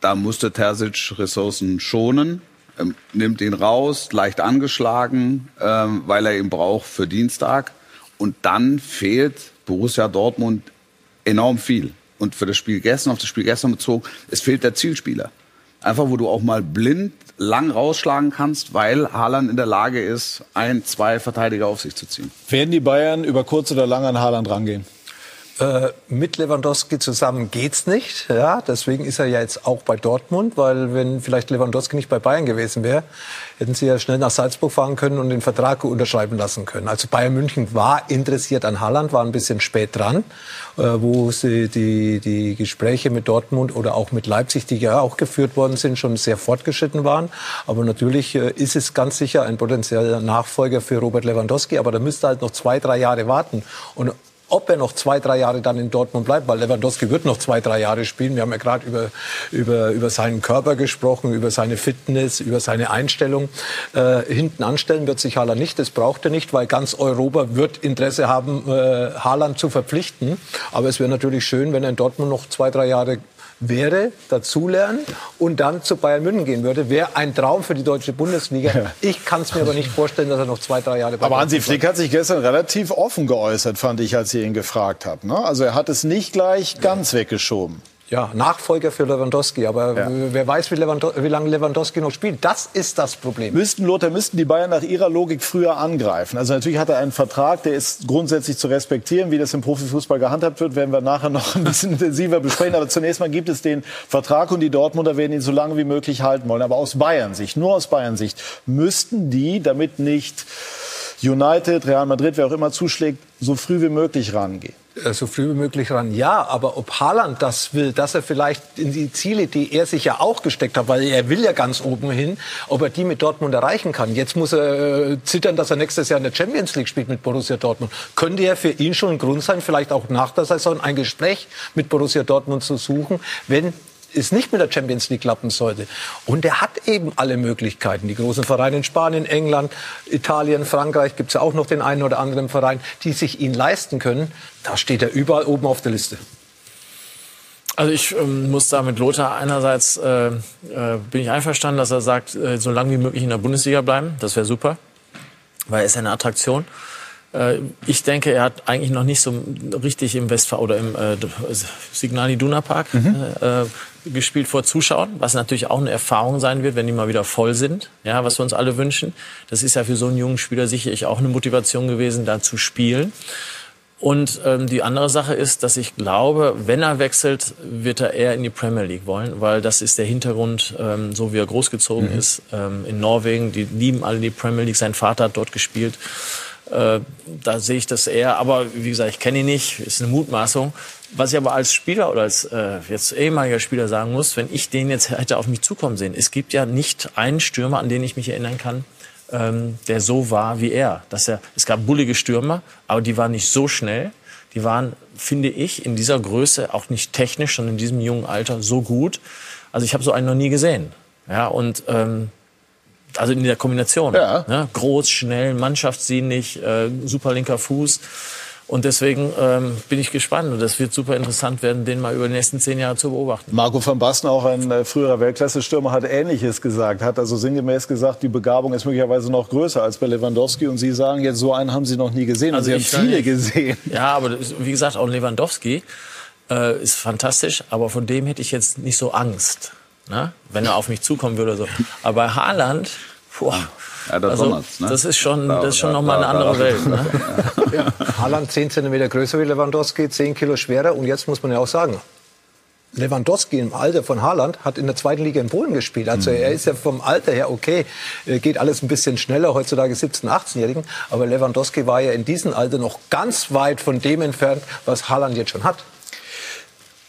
da musste Terzic Ressourcen schonen, ähm, nimmt ihn raus, leicht angeschlagen, ähm, weil er ihn braucht für Dienstag. Und dann fehlt Borussia Dortmund enorm viel und für das Spiel gestern, auf das Spiel gestern bezogen, es fehlt der Zielspieler. Einfach, wo du auch mal blind lang rausschlagen kannst, weil Haaland in der Lage ist, ein, zwei Verteidiger auf sich zu ziehen. Werden die Bayern über kurz oder lang an Haaland rangehen? Äh, mit Lewandowski zusammen geht's nicht. Ja, deswegen ist er ja jetzt auch bei Dortmund, weil wenn vielleicht Lewandowski nicht bei Bayern gewesen wäre, hätten sie ja schnell nach Salzburg fahren können und den Vertrag unterschreiben lassen können. Also Bayern München war interessiert an Haaland, war ein bisschen spät dran, äh, wo sie die, die Gespräche mit Dortmund oder auch mit Leipzig, die ja auch geführt worden sind, schon sehr fortgeschritten waren. Aber natürlich äh, ist es ganz sicher ein potenzieller Nachfolger für Robert Lewandowski, aber da müsste halt noch zwei, drei Jahre warten. Und ob er noch zwei, drei Jahre dann in Dortmund bleibt, weil Lewandowski wird noch zwei, drei Jahre spielen. Wir haben ja gerade über, über, über seinen Körper gesprochen, über seine Fitness, über seine Einstellung. Äh, hinten anstellen wird sich Haaland nicht, das braucht er nicht, weil ganz Europa wird Interesse haben, äh, Haaland zu verpflichten. Aber es wäre natürlich schön, wenn er in Dortmund noch zwei, drei Jahre wäre, dazulernen und dann zu Bayern München gehen würde, wäre ein Traum für die deutsche Bundesliga. Ich kann es mir aber nicht vorstellen, dass er noch zwei, drei Jahre bei Aber Hansi Flick hat sich gestern relativ offen geäußert, fand ich, als ihr ihn gefragt habt. Ne? Also er hat es nicht gleich ganz weggeschoben ja, Nachfolger für Lewandowski. Aber ja. wer weiß, wie, wie, lange Lewandowski noch spielt. Das ist das Problem. Müssten, Lothar, müssten die Bayern nach ihrer Logik früher angreifen. Also natürlich hat er einen Vertrag, der ist grundsätzlich zu respektieren. Wie das im Profifußball gehandhabt wird, werden wir nachher noch ein bisschen intensiver besprechen. Aber zunächst mal gibt es den Vertrag und die Dortmunder werden ihn so lange wie möglich halten wollen. Aber aus Bayern-Sicht, nur aus Bayern-Sicht, müssten die, damit nicht United, Real Madrid, wer auch immer zuschlägt, so früh wie möglich rangehen. Äh, so früh wie möglich ran. Ja, aber ob Haaland das will, dass er vielleicht in die Ziele, die er sich ja auch gesteckt hat, weil er will ja ganz oben hin, ob er die mit Dortmund erreichen kann. Jetzt muss er äh, zittern, dass er nächstes Jahr in der Champions League spielt mit Borussia Dortmund. Könnte ja für ihn schon ein Grund sein, vielleicht auch nach der Saison ein Gespräch mit Borussia Dortmund zu suchen, wenn es nicht mit der Champions League klappen sollte. Und er hat eben alle Möglichkeiten. Die großen Vereine in Spanien, England, Italien, Frankreich gibt es ja auch noch den einen oder anderen Verein, die sich ihn leisten können. Da steht er überall oben auf der Liste. Also ich ähm, muss da mit Lothar einerseits äh, äh, bin ich einverstanden, dass er sagt, äh, so lange wie möglich in der Bundesliga bleiben. Das wäre super, weil er ist eine Attraktion. Äh, ich denke, er hat eigentlich noch nicht so richtig im Westfall oder im äh, Signal Iduna Park mhm. Gespielt vor Zuschauern, was natürlich auch eine Erfahrung sein wird, wenn die mal wieder voll sind, ja, was wir uns alle wünschen. Das ist ja für so einen jungen Spieler sicherlich auch eine Motivation gewesen, da zu spielen. Und ähm, die andere Sache ist, dass ich glaube, wenn er wechselt, wird er eher in die Premier League wollen, weil das ist der Hintergrund, ähm, so wie er großgezogen mhm. ist. Ähm, in Norwegen, die lieben alle die Premier League. Sein Vater hat dort gespielt. Äh, da sehe ich das eher. Aber wie gesagt, ich kenne ihn nicht, ist eine Mutmaßung. Was ich aber als Spieler oder als äh, jetzt ehemaliger Spieler sagen muss, wenn ich den jetzt hätte auf mich zukommen sehen, es gibt ja nicht einen Stürmer, an den ich mich erinnern kann, ähm, der so war wie er. Dass er. Es gab bullige Stürmer, aber die waren nicht so schnell. Die waren, finde ich, in dieser Größe auch nicht technisch, sondern in diesem jungen Alter so gut. Also ich habe so einen noch nie gesehen. Ja, und ähm, also in der Kombination. Ja. Ne? Groß, schnell, mannschaftsdienlich, äh, super linker Fuß. Und deswegen ähm, bin ich gespannt und das wird super interessant werden, den mal über die nächsten zehn Jahre zu beobachten. Marco van Basten, auch ein äh, früherer Weltklasse-Stürmer, hat Ähnliches gesagt. Hat also sinngemäß gesagt, die Begabung ist möglicherweise noch größer als bei Lewandowski. Und Sie sagen jetzt, so einen haben Sie noch nie gesehen. Also Sie ich haben viele sage- gesehen. Ja, aber wie gesagt, auch Lewandowski äh, ist fantastisch, aber von dem hätte ich jetzt nicht so Angst, ne? wenn er auf mich zukommen würde. oder So. Aber bei Haaland, boah, Ja, da also, ne? das ist schon, Da- das ist schon da- noch mal eine andere da- Welt. Ne? Haaland 10 cm größer wie Lewandowski, 10 Kilo schwerer. Und jetzt muss man ja auch sagen, Lewandowski im Alter von Haaland hat in der zweiten Liga in Polen gespielt. Also er ist ja vom Alter her okay, äh, geht alles ein bisschen schneller, heutzutage 17-, 18-Jährigen. Aber Lewandowski war ja in diesem Alter noch ganz weit von dem entfernt, was Haaland jetzt schon hat.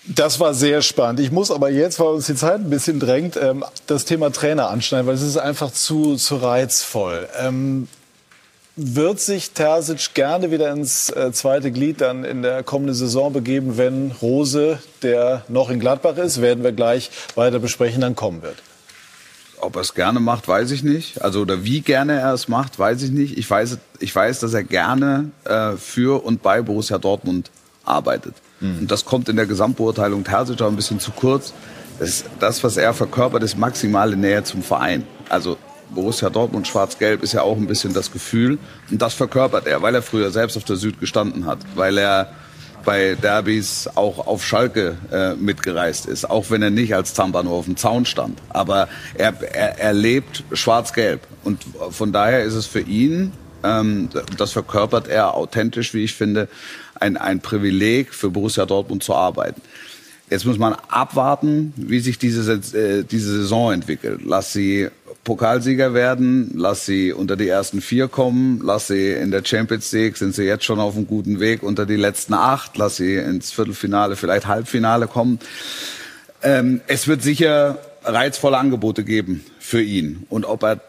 Das war sehr spannend. Ich muss aber jetzt, weil uns die Zeit ein bisschen drängt, ähm, das Thema Trainer anschneiden, weil es ist einfach zu, zu reizvoll. Ähm, wird sich Terzic gerne wieder ins äh, zweite Glied dann in der kommenden Saison begeben, wenn Rose, der noch in Gladbach ist, werden wir gleich weiter besprechen, dann kommen wird? Ob er es gerne macht, weiß ich nicht. Also oder wie gerne er es macht, weiß ich nicht. Ich weiß, ich weiß, dass er gerne äh, für und bei Borussia Dortmund arbeitet. Und das kommt in der Gesamtbeurteilung Terzic ein bisschen zu kurz. Das, das, was er verkörpert, ist maximale Nähe zum Verein. Also Borussia Dortmund Schwarz-Gelb ist ja auch ein bisschen das Gefühl. Und das verkörpert er, weil er früher selbst auf der Süd gestanden hat, weil er bei Derbys auch auf Schalke äh, mitgereist ist, auch wenn er nicht als Zampa nur auf dem Zaun stand. Aber er, er, er lebt schwarz-gelb. Und von daher ist es für ihn, ähm, das verkörpert er authentisch, wie ich finde, ein, ein Privileg für Borussia Dortmund zu arbeiten. Jetzt muss man abwarten, wie sich diese, äh, diese Saison entwickelt. Lass sie Pokalsieger werden, lass sie unter die ersten vier kommen, lass sie in der Champions League, sind sie jetzt schon auf einem guten Weg unter die letzten acht, lass sie ins Viertelfinale, vielleicht Halbfinale kommen. Ähm, es wird sicher reizvolle Angebote geben für ihn. Und ob er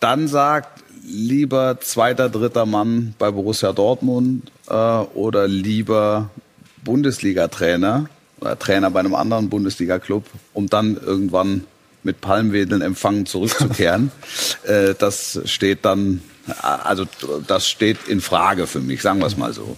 dann sagt, lieber zweiter, dritter Mann bei Borussia Dortmund äh, oder lieber Bundesliga-Trainer oder Trainer bei einem anderen Bundesliga-Club, um dann irgendwann mit Palmwedeln empfangen zurückzukehren, äh, das steht dann, also das steht in Frage für mich, sagen wir es mal so.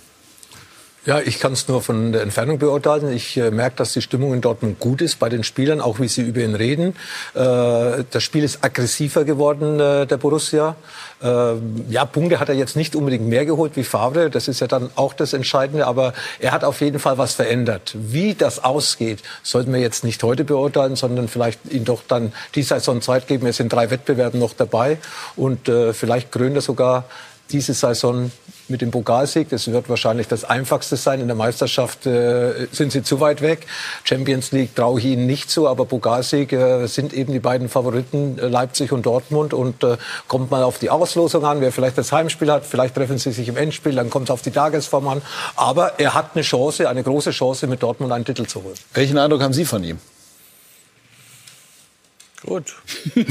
Ja, ich kann es nur von der Entfernung beurteilen. Ich äh, merke, dass die Stimmung in Dortmund gut ist bei den Spielern, auch wie sie über ihn reden. Äh, das Spiel ist aggressiver geworden, äh, der Borussia. Äh, ja, Punkte hat er jetzt nicht unbedingt mehr geholt wie Favre. Das ist ja dann auch das Entscheidende. Aber er hat auf jeden Fall was verändert. Wie das ausgeht, sollten wir jetzt nicht heute beurteilen, sondern vielleicht ihm doch dann die Saison Zeit geben. Es sind drei Wettbewerben noch dabei und äh, vielleicht krönt er sogar diese Saison mit dem Pokalsieg. Das wird wahrscheinlich das Einfachste sein. In der Meisterschaft äh, sind sie zu weit weg. Champions League traue ich ihnen nicht zu, aber Pokalsieg äh, sind eben die beiden Favoriten, äh, Leipzig und Dortmund. Und äh, kommt mal auf die Auslosung an, wer vielleicht das Heimspiel hat. Vielleicht treffen sie sich im Endspiel, dann kommt es auf die Tagesform an. Aber er hat eine Chance, eine große Chance, mit Dortmund einen Titel zu holen. Welchen Eindruck haben Sie von ihm? Gut.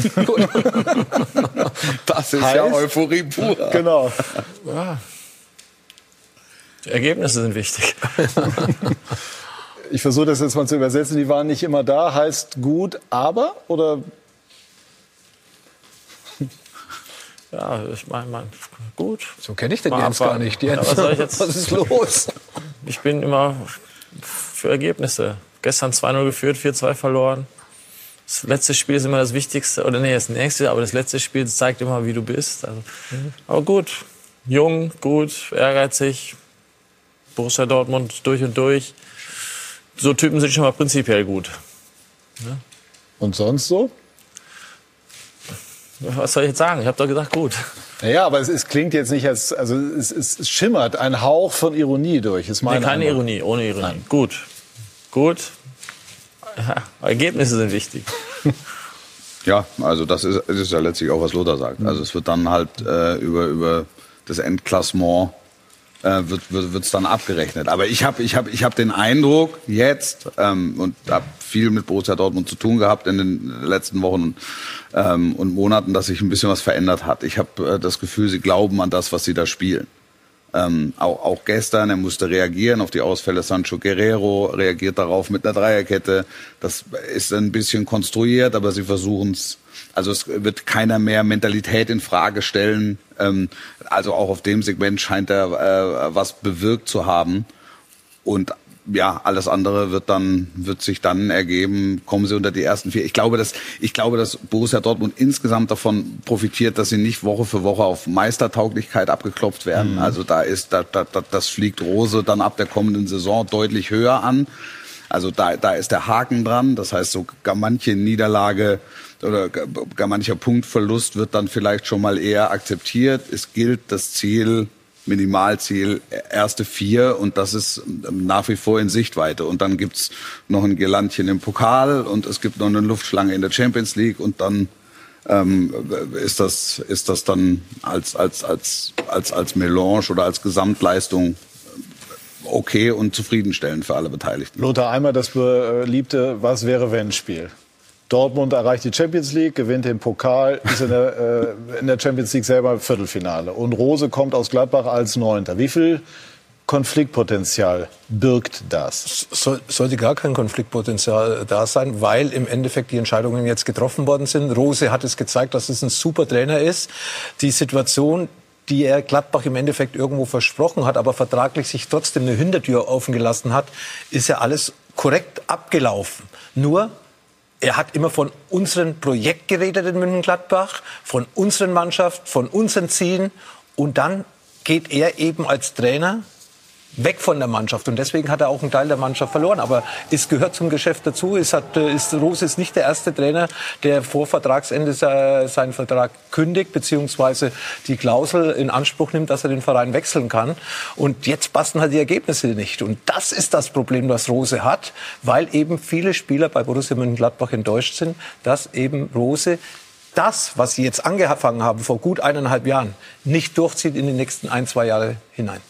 Das ist Heißt? ja Euphorie pur. Genau. Ja. Die Ergebnisse sind wichtig. Ich versuche das jetzt mal zu übersetzen. Die waren nicht immer da, heißt gut, aber oder Ja, ich meine, mein, gut. So kenne ich den Mal Jens gar nicht. Ja, Jens. was soll ich jetzt- was ist los? Ich bin immer für Ergebnisse. Gestern 2-0 geführt, 4-2 verloren. Das letzte Spiel ist immer das Wichtigste. Oder nee, das nächste, aber das letzte Spiel zeigt immer, wie du bist. Also, Aber gut. Jung, gut, ehrgeizig. Borussia Dortmund durch und durch. So Typen sind schon mal prinzipiell gut. und sonst so? Was soll ich jetzt sagen? Ich habe doch gesagt, gut. Naja, aber es, es klingt jetzt nicht als, also es, es, schimmert ein Hauch von Ironie durch. Ist mein Nee, keine Eindruck. Ironie, ohne Ironie. Gut. Gut. Ja, Ergebnisse sind wichtig. Ja, also das ist, das ist ja letztlich auch, was Lothar sagt. Also es wird dann halt äh, über, über das Endklassement äh, wird es wird, dann abgerechnet. Aber ich habe ich hab, ich hab den Eindruck jetzt ähm, und habe viel mit Borussia Dortmund zu tun gehabt in den letzten Wochen ähm, und Monaten, dass sich ein bisschen was verändert hat. Ich habe äh, das Gefühl, sie glauben an das, was sie da spielen. Ähm, auch, auch gestern, er musste reagieren auf die Ausfälle Sancho Guerrero, reagiert darauf mit einer Dreierkette. Das ist ein bisschen konstruiert, aber sie versuchen es. Also es wird keiner mehr Mentalität in Frage stellen. Ähm, also auch auf dem Segment scheint er äh, was bewirkt zu haben. Und ja, alles andere wird dann, wird sich dann ergeben, kommen sie unter die ersten vier. Ich glaube, dass, ich glaube, dass Borussia Dortmund insgesamt davon profitiert, dass sie nicht Woche für Woche auf Meistertauglichkeit abgeklopft werden. Mhm. Also da ist, da, da, das fliegt Rose dann ab der kommenden Saison deutlich höher an. Also da, da ist der Haken dran. Das heißt, so gar manche Niederlage oder gar mancher Punktverlust wird dann vielleicht schon mal eher akzeptiert. Es gilt das Ziel, Minimalziel erste vier und das ist nach wie vor in Sichtweite. Und dann gibt's noch ein Gelantchen im Pokal und es gibt noch eine Luftschlange in der Champions League und dann ähm, ist das ist das dann als als als als als Melange oder als Gesamtleistung okay und zufriedenstellend für alle Beteiligten. Lothar einmal das beliebte Was wäre wenn Spiel. Dortmund erreicht die Champions League, gewinnt den Pokal, ist in der, äh, in der Champions League selber Viertelfinale. Und Rose kommt aus Gladbach als Neunter. Wie viel Konfliktpotenzial birgt das? So, sollte gar kein Konfliktpotenzial da sein, weil im Endeffekt die Entscheidungen jetzt getroffen worden sind. Rose hat es gezeigt, dass es ein super Trainer ist. Die Situation, die er Gladbach im Endeffekt irgendwo versprochen hat, aber vertraglich sich trotzdem eine Hintertür offen gelassen hat, ist ja alles korrekt abgelaufen. Nur er hat immer von unserem Projekt geredet in München-Gladbach, von unseren Mannschaft, von unseren Zielen. Und dann geht er eben als Trainer weg von der Mannschaft. Und deswegen hat er auch einen Teil der Mannschaft verloren. Aber es gehört zum Geschäft dazu. Es hat, äh, ist, Rose ist nicht der erste Trainer, der vor Vertragsende seinen Vertrag kündigt, beziehungsweise die Klausel in Anspruch nimmt, dass er den Verein wechseln kann. Und jetzt passen halt die Ergebnisse nicht. Und das ist das Problem, das Rose hat, weil eben viele Spieler bei Borussia Mönchengladbach enttäuscht sind, dass eben Rose das, was sie jetzt angefangen haben vor gut eineinhalb Jahren, nicht durchzieht in die nächsten ein, zwei Jahre hinein.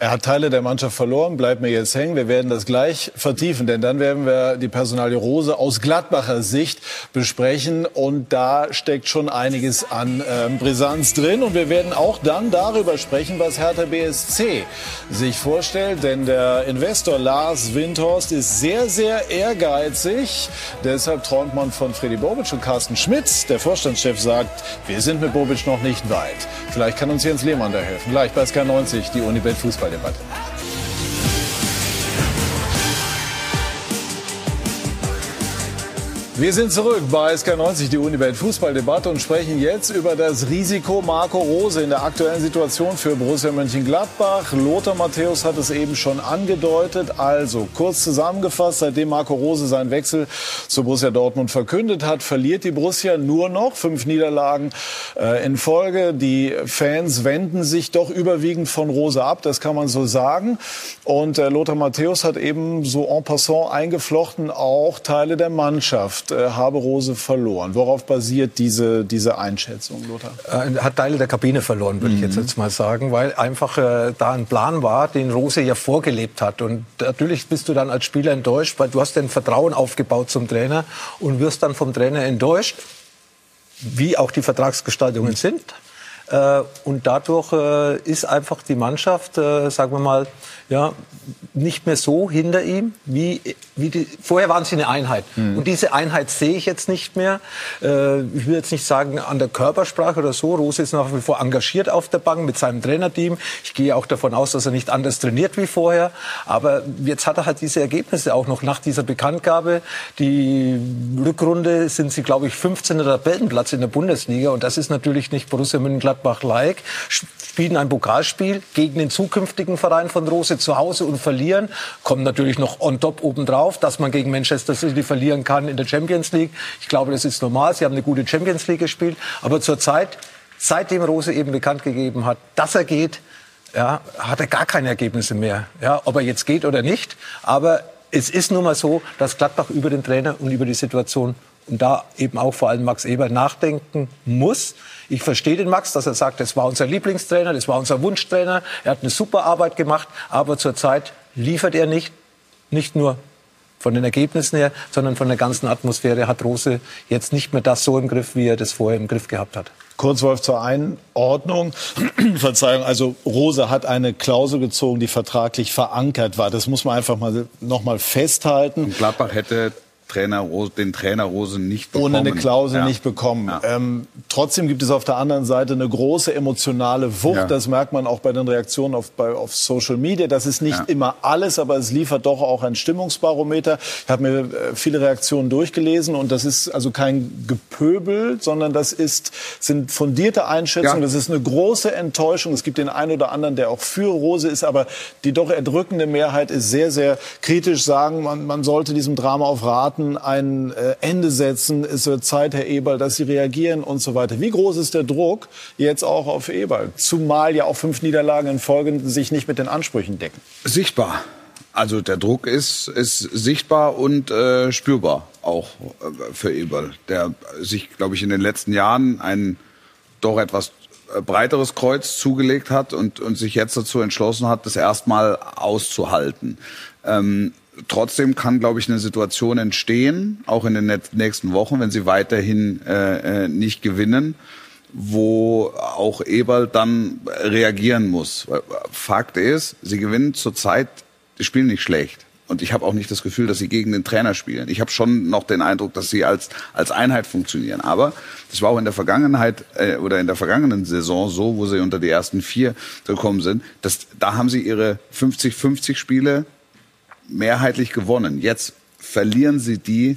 Er hat Teile der Mannschaft verloren, bleibt mir jetzt hängen. Wir werden das gleich vertiefen, denn dann werden wir die Personalie Rose aus Gladbacher Sicht besprechen. Und da steckt schon einiges an äh, Brisanz drin. Und wir werden auch dann darüber sprechen, was Hertha BSC sich vorstellt. Denn der Investor Lars Windhorst ist sehr, sehr ehrgeizig. Deshalb träumt man von Freddy Bobic und Carsten Schmitz. Der Vorstandschef sagt, wir sind mit Bobic noch nicht weit. Vielleicht kann uns Jens Lehmann da helfen. Gleich bei SK90, die Unibet Fußball. Fußballdebatte. Wir sind zurück bei SK90, die Unibet Fußballdebatte und sprechen jetzt über das Risiko Marco Rose in der aktuellen Situation für Borussia Mönchengladbach. Lothar Matthäus hat es eben schon angedeutet. Also kurz zusammengefasst, seitdem Marco Rose seinen Wechsel zu Borussia Dortmund verkündet hat, verliert die Borussia nur noch fünf Niederlagen äh, in Folge. Die Fans wenden sich doch überwiegend von Rose ab, das kann man so sagen. Und äh, Lothar Matthäus hat eben so en passant eingeflochten auch Teile der Mannschaft äh, habe Rose verloren. Worauf basiert diese, diese Einschätzung, Lothar? Äh, hat Teile der Kabine verloren, würde mhm. ich jetzt, jetzt mal sagen, weil einfach äh, da ein Plan war, den Rose ja vorgelebt hat. Und natürlich bist du dann als Spieler enttäuscht, weil du hast den Vertrauen aufgebaut zum Trainer und wirst dann vom Trainer enttäuscht, wie auch die Vertragsgestaltungen mhm. sind. Äh, und dadurch äh, ist einfach die Mannschaft, äh, sagen wir mal, ja, nicht mehr so hinter ihm, wie, wie die, vorher waren sie eine Einheit. Mhm. Und diese Einheit sehe ich jetzt nicht mehr. Äh, ich will jetzt nicht sagen an der Körpersprache oder so. Rose ist nach wie vor engagiert auf der Bank mit seinem Trainerteam. Ich gehe auch davon aus, dass er nicht anders trainiert wie vorher. Aber jetzt hat er halt diese Ergebnisse auch noch nach dieser Bekanntgabe. Die Rückrunde sind sie, glaube ich, 15. Tabellenplatz in der Bundesliga. Und das ist natürlich nicht Borussia Mönchengladbach-like. Spielen ein Pokalspiel gegen den zukünftigen Verein von Rose zu Hause und verlieren. Kommt natürlich noch on top obendrauf, dass man gegen Manchester City verlieren kann in der Champions League. Ich glaube, das ist normal. Sie haben eine gute Champions League gespielt. Aber zurzeit, seitdem Rose eben bekannt gegeben hat, dass er geht, ja, hat er gar keine Ergebnisse mehr. Ja, ob er jetzt geht oder nicht. Aber es ist nun mal so, dass Gladbach über den Trainer und über die Situation und da eben auch vor allem Max Eber nachdenken muss. Ich verstehe den Max, dass er sagt, das war unser Lieblingstrainer, das war unser Wunschtrainer, er hat eine super Arbeit gemacht, aber zurzeit liefert er nicht, nicht nur von den Ergebnissen her, sondern von der ganzen Atmosphäre hat Rose jetzt nicht mehr das so im Griff, wie er das vorher im Griff gehabt hat. Kurzwolf zur Einordnung. Verzeihung, also Rose hat eine Klausel gezogen, die vertraglich verankert war. Das muss man einfach mal noch mal festhalten. Und Gladbach hätte Trainer Rose, den Trainer Rose nicht bekommen. Ohne eine Klausel ja. nicht bekommen. Ja. Ähm, trotzdem gibt es auf der anderen Seite eine große emotionale Wucht. Ja. Das merkt man auch bei den Reaktionen auf, bei, auf Social Media. Das ist nicht immer alles, aber es liefert doch auch ein Stimmungsbarometer. Ich habe mir äh, viele Reaktionen durchgelesen und das ist also kein Gepöbel, sondern das ist, sind fundierte Einschätzungen. Das ist eine große Enttäuschung. Es gibt den einen oder anderen, der auch für Rose ist, aber die doch erdrückende Mehrheit ist sehr, sehr kritisch sagen, man, man sollte diesem Drama auf Rat Staaten ein äh, Ende setzen. Es wird Zeit, Herr Eberl, dass Sie reagieren und so weiter. Wie groß ist der Druck jetzt auch auf Eberl? Zumal ja auch fünf Niederlagen in Folge sich nicht mit den Ansprüchen decken. Sichtbar. Also der Druck ist, ist sichtbar und äh, spürbar auch äh, für Eberl, der sich, glaube ich, in den letzten Jahren ein doch etwas äh, breiteres Kreuz zugelegt hat und, und sich jetzt dazu entschlossen hat, das erstmal auszuhalten. Ähm, trotzdem kann, glaube ich, eine Situation entstehen, auch in den nächsten Wochen, wenn sie weiterhin äh, äh, nicht gewinnen, wo auch Eberl dann reagieren muss. Fakt ist, sie gewinnen zurzeit, die spielen nicht schlecht. Und ich habe auch nicht das Gefühl, dass sie gegen den Trainer spielen. Ich habe schon noch den Eindruck, dass sie als, als Einheit funktionieren. Aber das war auch in der Vergangenheit äh, oder in der vergangenen Saison so, wo sie unter die ersten vier gekommen sind. Dass, da haben sie ihre 50-50 Spiele mehrheitlich gewonnen. Jetzt verlieren sie die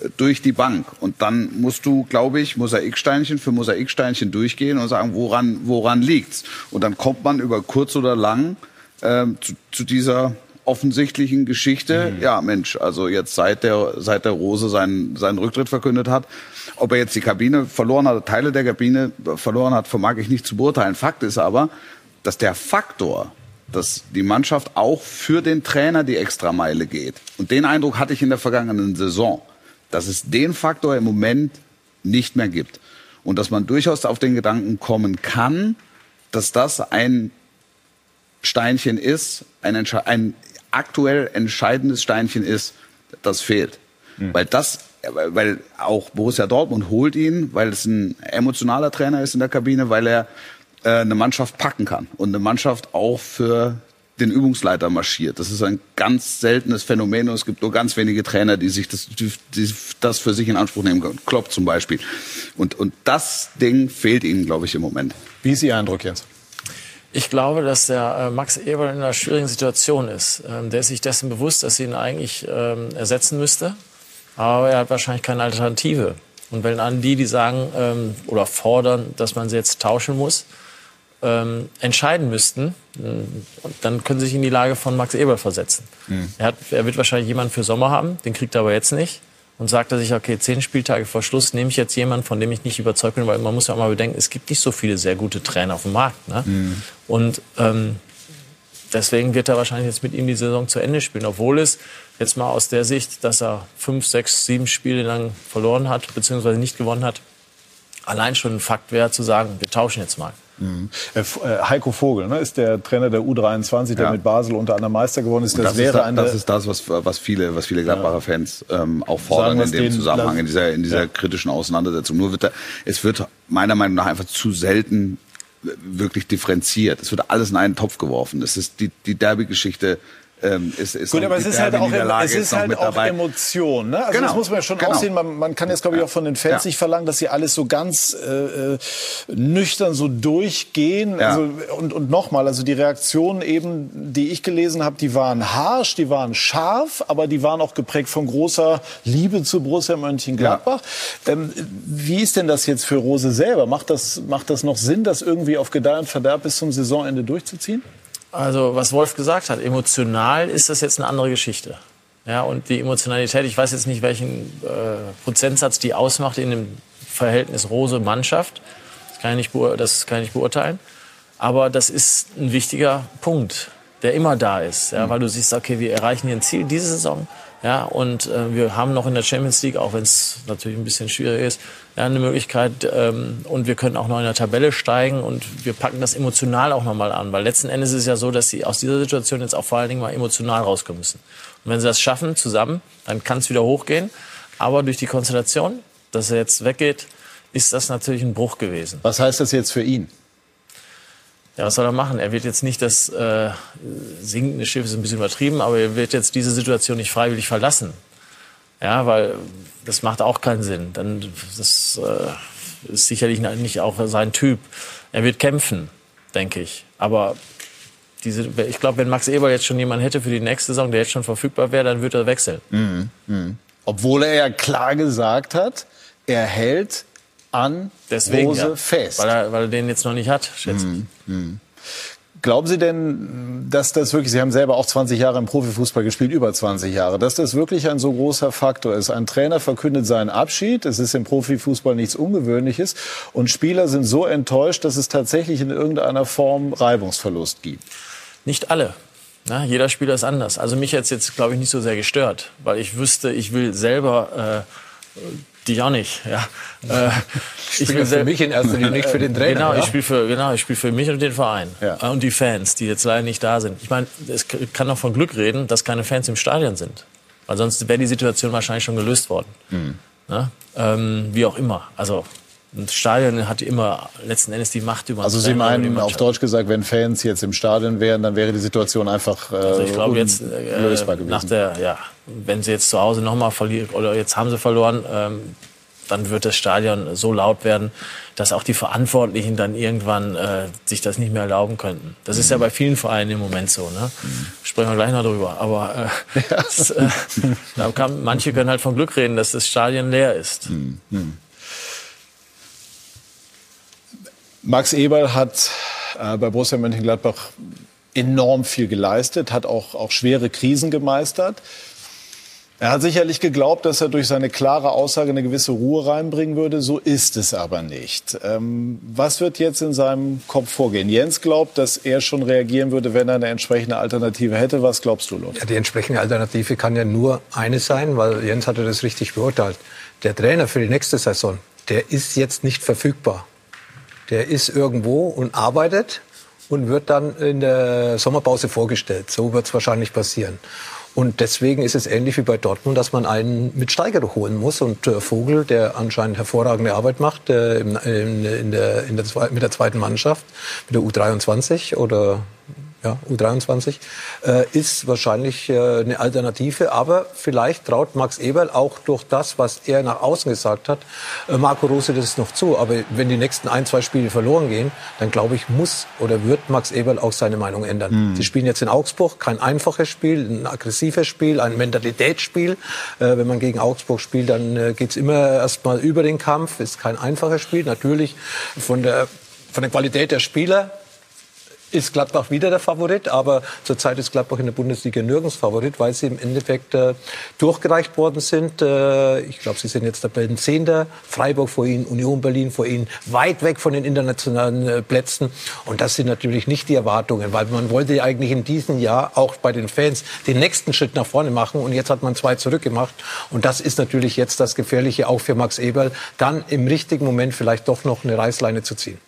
äh, durch die Bank. Und dann musst du, glaube ich, Mosaiksteinchen für Mosaiksteinchen durchgehen und sagen, woran, woran liegt's? Und dann kommt man über kurz oder lang äh, zu, zu dieser offensichtlichen Geschichte. Mhm. Ja, Mensch, also jetzt seit der, seit der Rose seinen, seinen Rücktritt verkündet hat, ob er jetzt die Kabine verloren hat, Teile der Kabine verloren hat, vermag ich nicht zu beurteilen. Fakt ist aber, dass der Faktor, dass die Mannschaft auch für den Trainer die Extrameile geht. Und den Eindruck hatte ich in der vergangenen Saison, dass es den Faktor im Moment nicht mehr gibt. Und dass man durchaus auf den Gedanken kommen kann, dass das ein Steinchen ist, ein, ein aktuell entscheidendes Steinchen ist, das fehlt. Mhm. Weil das, weil auch Borussia Dortmund holt ihn, weil es ein emotionaler Trainer ist in der Kabine, weil er äh, eine Mannschaft packen kann und eine Mannschaft auch für den Übungsleiter marschiert. Das ist ein ganz seltenes Phänomen und es gibt nur ganz wenige Trainer, die sich das, die, die das für sich in Anspruch nehmen können. Klopp zum Beispiel. Und, und das Ding fehlt ihnen, glaube ich, im Moment. Wie ist Ihr Eindruck jetzt? Ich glaube, dass der äh, Max Eberl in einer schwierigen Situation ist. Ähm, der ist sich dessen bewusst, dass sie ihn eigentlich ähm, ersetzen müsste. Aber er hat wahrscheinlich keine Alternative. Und wenn an die, die sagen ähm, oder fordern, dass man sie jetzt tauschen muss, ähm, entscheiden müssten, dann können Sie sich in die Lage von Max Eberl versetzen. Mhm. Er, hat, er wird wahrscheinlich jemanden für Sommer haben, den kriegt er aber jetzt nicht. Und sagt er sich, okay, zehn Spieltage vor Schluss nehme ich jetzt jemanden, von dem ich nicht überzeugt bin, weil man muss ja auch mal bedenken, es gibt nicht so viele sehr gute Trainer auf dem Markt. Ne? Mhm. Und ähm, deswegen wird er wahrscheinlich jetzt mit ihm die Saison zu Ende spielen, obwohl es jetzt mal aus der Sicht, dass er fünf, sechs, sieben Spiele lang verloren hat, beziehungsweise nicht gewonnen hat, allein schon ein Fakt wäre zu sagen, wir tauschen jetzt mal. Mhm. Äh, äh, Heiko Vogel ne, ist der Trainer der U23, der ja. mit Basel unter anderem Meister geworden ist. Das, das wäre ist, eine, das ist das, was, was viele, was viele Gladbacher ja. Fans ähm, auch fordern in dem Zusammenhang, in dieser, in dieser ja. kritischen Auseinandersetzung. Nur wird da, es wird meiner Meinung nach einfach zu selten wirklich differenziert. Es wird alles in einen Topf geworfen. Es ist die, die Derby-Geschichte ähm, ist, ist Gut, aber es ist halt auch, es ist halt auch Emotion. Ne? Also genau. das muss man ja schon genau. aussehen. Man, man kann jetzt, glaube ich, auch von den Fans ja. nicht verlangen, dass sie alles so ganz äh, äh nüchtern so durchgehen. Ja. Also, und und nochmal, also die Reaktionen eben, die ich gelesen habe, die waren harsch, die waren scharf, aber die waren auch geprägt von großer Liebe zu Borussia Mönchengladbach. Ja. Ähm, wie ist denn das jetzt für Rose selber? Macht das, macht das noch Sinn, das irgendwie auf Gedeih und Verderb bis zum Saisonende durchzuziehen? Also was Wolf gesagt hat, emotional ist das jetzt eine andere Geschichte. Ja, und die Emotionalität, ich weiß jetzt nicht, welchen äh, Prozentsatz die ausmacht in dem Verhältnis Rose-Mannschaft. Das kann, ich nicht das kann ich nicht beurteilen. Aber das ist ein wichtiger Punkt, der immer da ist. Ja, mhm. Weil du siehst, okay, wir erreichen hier ein Ziel diese Saison. Ja, und äh, wir haben noch in der Champions League, auch wenn es natürlich ein bisschen schwierig ist, ja, eine Möglichkeit. Ähm, und wir können auch noch in der Tabelle steigen und wir packen das emotional auch nochmal an. Weil letzten Endes ist es ja so, dass sie aus dieser Situation jetzt auch vor allen Dingen mal emotional rauskommen müssen. Und wenn sie das schaffen zusammen, dann kann es wieder hochgehen. Aber durch die Konstellation, dass er jetzt weggeht, ist das natürlich ein Bruch gewesen. Was heißt das jetzt für ihn? Ja, was soll er machen? Er wird jetzt nicht das äh, sinkende Schiff ist ein bisschen übertrieben, aber er wird jetzt diese Situation nicht freiwillig verlassen. Ja, weil das macht auch keinen Sinn. Dann das äh, ist sicherlich nicht auch sein Typ. Er wird kämpfen, denke ich. Aber diese, ich glaube, wenn Max Eber jetzt schon jemanden hätte für die nächste Saison, der jetzt schon verfügbar wäre, dann würde er wechseln. Mhm. Mhm. Obwohl er ja klar gesagt hat, er hält an Deswegen, Rose ja. fest. Weil er, weil er den jetzt noch nicht hat, schätze ich. Glauben Sie denn, dass das wirklich, Sie haben selber auch 20 Jahre im Profifußball gespielt, über 20 Jahre, dass das wirklich ein so großer Faktor ist? Ein Trainer verkündet seinen Abschied, es ist im Profifußball nichts Ungewöhnliches und Spieler sind so enttäuscht, dass es tatsächlich in irgendeiner Form Reibungsverlust gibt. Nicht alle. Na, jeder Spieler ist anders. Also mich hat es jetzt, glaube ich, nicht so sehr gestört, weil ich wüsste, ich will selber äh, die auch nicht. Ja. Äh, Ich spiele für mich in erster Linie, nicht für den Trainer. Genau, ja? ich spiele für, genau, ich spiele für mich und den Verein. Ja. Und die Fans, die jetzt leider nicht da sind. Ich meine, es kann doch von Glück reden, dass keine Fans im Stadion sind. Weil sonst wäre die Situation wahrscheinlich schon gelöst worden. Mhm. Ne? Ähm, wie auch immer. Also ein Stadion hat immer letzten Endes die Macht über Also Sie meinen auf. Deutsch gesagt, wenn Fans jetzt im Stadion wären, dann wäre die Situation einfach äh, Also ich glaube jetzt äh, gewesen. nach der, ja, wenn sie jetzt zu Hause nochmal verlieren oder jetzt haben sie verloren, ähm, dann wird das Stadion so laut werden, dass auch die Verantwortlichen dann irgendwann äh, sich das nicht mehr erlauben könnten. Das ist ja Mhm. bei vielen Vereinen im Moment so. Ne? Sprechen wir gleich noch drüber. Aber äh, das, äh, da kann, manche können halt von Glück reden, dass das Stadion leer ist. Mhm. Max Eberl hat äh, bei Borussia Mönchengladbach enorm viel geleistet, hat auch, auch schwere Krisen gemeistert. Er hat sicherlich geglaubt, dass er durch seine klare Aussage eine gewisse Ruhe reinbringen würde. So ist es aber nicht. Ähm, was wird jetzt in seinem Kopf vorgehen? Jens glaubt, dass er schon reagieren würde, wenn er eine entsprechende Alternative hätte. Was glaubst du, Lothar? Ja, die entsprechende Alternative kann ja nur eine sein, weil Jens hatte das richtig beurteilt. Der Trainer für die nächste Saison, der ist jetzt nicht verfügbar. Der ist irgendwo und arbeitet und wird dann in der Sommerpause vorgestellt. So wird es wahrscheinlich passieren. Und deswegen ist es ähnlich wie bei Dortmund, dass man einen mit Steiger holen muss. Und äh, Vogel, der anscheinend hervorragende Arbeit macht äh, im, in, in der, in der, mit der zweiten Mannschaft, mit der U23 oder ja, U23, äh, ist wahrscheinlich äh, eine Alternative. Aber vielleicht traut Max Eberl auch durch das, was er nach außen gesagt hat, äh, Marco Rose das noch zu. Aber wenn die nächsten ein, zwei Spiele verloren gehen, dann glaube ich, muss oder wird Max Eberl auch seine Meinung ändern. Sie spielen jetzt in Augsburg kein einfaches Spiel, ein aggressives Spiel, ein Mentalitätsspiel. Äh, wenn man gegen Augsburg spielt, dann äh, geht's immer erstmal über den Kampf. Ist kein einfaches Spiel. Natürlich von der, von der Qualität der Spieler ist Gladbach wieder der Favorit, aber zurzeit ist Gladbach in der Bundesliga nirgends Favorit, weil sie im Endeffekt äh, durchgereicht worden sind. Äh, ich glaube, sie sind jetzt Tabellenzehnter, Freiburg vor ihnen, Union Berlin vor ihnen, weit weg von den internationalen äh, Plätzen. Und das sind natürlich nicht die Erwartungen, weil man wollte ja eigentlich in diesem Jahr auch bei den Fans den nächsten Schritt nach vorne machen und jetzt hat man zwei zurückgemacht. Und das ist natürlich jetzt das Gefährliche auch für Max Eberl, dann im richtigen Moment vielleicht doch noch eine Reißleine zu ziehen.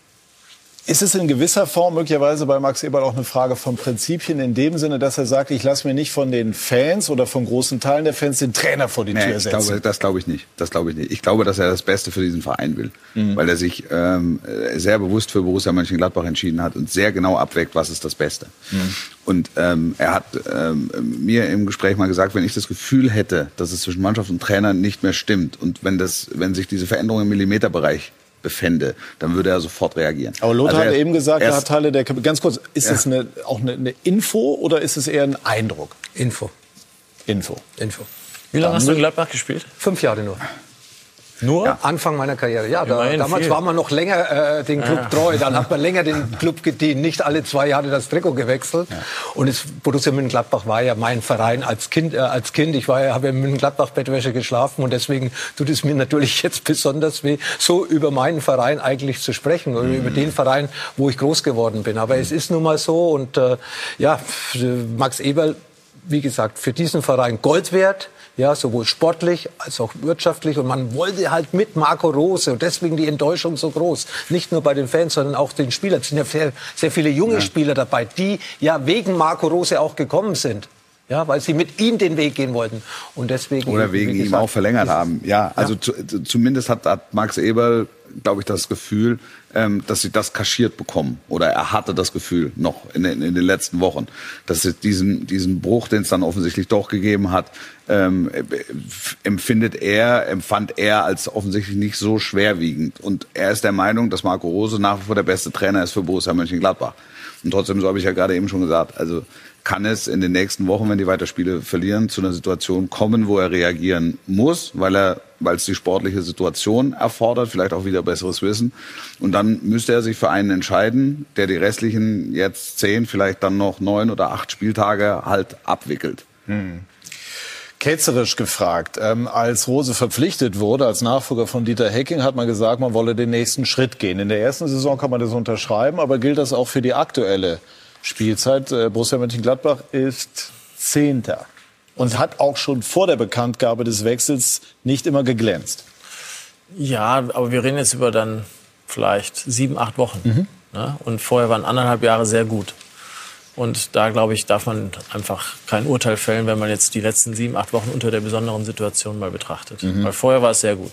Ist es in gewisser Form möglicherweise bei Max Eberl auch eine Frage von Prinzipien in dem Sinne, dass er sagt, ich lasse mir nicht von den Fans oder von großen Teilen der Fans den Trainer vor die Nee, Tür setzen? glaube, das glaube ich nicht. Das glaube ich nicht. Ich glaube, dass er das Beste für diesen Verein will, weil er sich ähm, sehr bewusst für Borussia Mönchengladbach entschieden hat und sehr genau abwägt, was ist das Beste. Und ähm, er hat ähm, mir im Gespräch mal gesagt, wenn ich das Gefühl hätte, dass es zwischen Mannschaft und Trainer nicht mehr stimmt und wenn das, wenn sich diese Veränderung im Millimeterbereich befände, dann würde er sofort reagieren. Aber Lothar Also hat er- eben gesagt, er er hat Teile der Ganz kurz, ist Ja. das eine, auch eine, eine Info oder ist es eher ein Eindruck? Info, Info. Info. Wie lange hast du in Gladbach gespielt? Fünf Jahre nur. Nur? Anfang meiner Karriere. Ja, da, damals viel. war man noch länger äh, den Club treu. Dann hat man länger den Club gedient, nicht alle zwei Jahre das Trikot gewechselt. Und es, Borussia Mönchengladbach war ja mein Verein als Kind. Äh, als Kind, ich war, ja- habe ja in Mönchengladbach Bettwäsche geschlafen und deswegen tut es mir natürlich jetzt besonders weh, so über meinen Verein eigentlich zu sprechen oder über den Verein, wo ich groß geworden bin. Aber es ist nun mal so und äh, ja, Max Eberl wie gesagt, für diesen Verein Gold wert, ja, sowohl sportlich als auch wirtschaftlich. Und man wollte halt mit Marco Rose und deswegen die Enttäuschung so groß. Nicht nur bei den Fans, sondern auch den Spielern. Es sind ja sehr, sehr viele junge ja. Spieler dabei, die ja wegen Marco Rose auch gekommen sind. Ja, weil sie mit ihm den Weg gehen wollten. Und deswegen. Oder wegen gesagt, ihm auch verlängert haben. Ja, also ja. Zu, zumindest hat, hat Max Eberl, glaube ich, das Gefühl, ähm, dass sie das kaschiert bekommen. Oder er hatte das Gefühl noch in, in, in den letzten Wochen, dass es diesen, diesen Bruch, den es dann offensichtlich doch gegeben hat, ähm, empfindet er, empfand er als offensichtlich nicht so schwerwiegend. Und er ist der Meinung, dass Marco Rose nach wie vor der beste Trainer ist für Borussia Mönchengladbach. Und trotzdem, so habe ich ja gerade eben schon gesagt, also kann es in den nächsten Wochen, wenn die weiter Spiele verlieren, zu einer Situation kommen, wo er reagieren muss, weil er, weil es die sportliche Situation erfordert, vielleicht auch wieder besseres Wissen. Und dann müsste er sich für einen entscheiden, der die restlichen jetzt zehn, vielleicht dann noch neun oder acht Spieltage halt abwickelt. Hm. Ketzerisch gefragt, ähm, als Rose verpflichtet wurde als Nachfolger von Dieter Hecking, hat man gesagt, man wolle den nächsten Schritt gehen. In der ersten Saison kann man das unterschreiben, aber gilt das auch für die aktuelle Spielzeit. Äh, Borussia Mönchengladbach ist Zehnter und hat auch schon vor der Bekanntgabe des Wechsels nicht immer geglänzt. Ja, aber wir reden jetzt über dann vielleicht sieben, acht Wochen. Mhm. Ne? Und vorher waren anderthalb Jahre sehr gut. Und da, glaube ich, darf man einfach kein Urteil fällen, wenn man jetzt die letzten sieben, acht Wochen unter der besonderen Situation mal betrachtet. Mhm. Weil vorher war es sehr gut.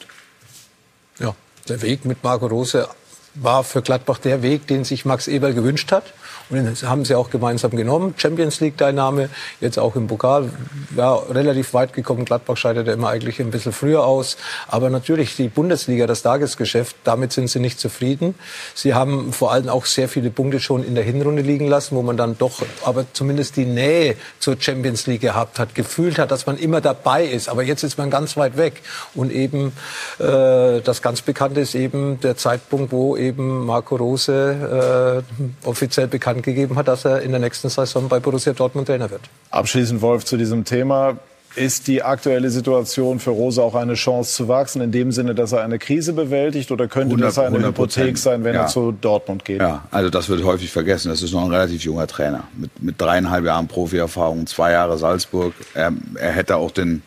Ja, der Weg mit Marco Rose war für Gladbach der Weg, den sich Max Eberl gewünscht hat. Und den haben sie auch gemeinsam genommen. Champions League-Teilnahme, jetzt auch im Pokal, war relativ weit gekommen. Gladbach scheiterte immer eigentlich ein bisschen früher aus. Aber natürlich die Bundesliga, das Tagesgeschäft, damit sind sie nicht zufrieden. Sie haben vor allem auch sehr viele Punkte schon in der Hinrunde liegen lassen, wo man dann doch aber zumindest die Nähe zur Champions League gehabt hat, gefühlt hat, dass man immer dabei ist. Aber jetzt ist man ganz weit weg. Und eben äh, das ganz Bekannte ist eben der Zeitpunkt, wo eben Marco Rose äh, offiziell bekannt bekannt gegeben hat, dass er in der nächsten Saison bei Borussia Dortmund Trainer wird. Abschließend, Wolf, zu diesem Thema. Ist die aktuelle Situation für Rose auch eine Chance zu wachsen, in dem Sinne, dass er eine Krise bewältigt? Oder könnte 100, das eine Hypothek sein, wenn ja. er zu Dortmund geht? Ja, also das wird häufig vergessen. Das ist noch ein relativ junger Trainer. Mit, mit dreieinhalb Jahren Profierfahrung, zwei Jahre Salzburg. Er, er hätte auch den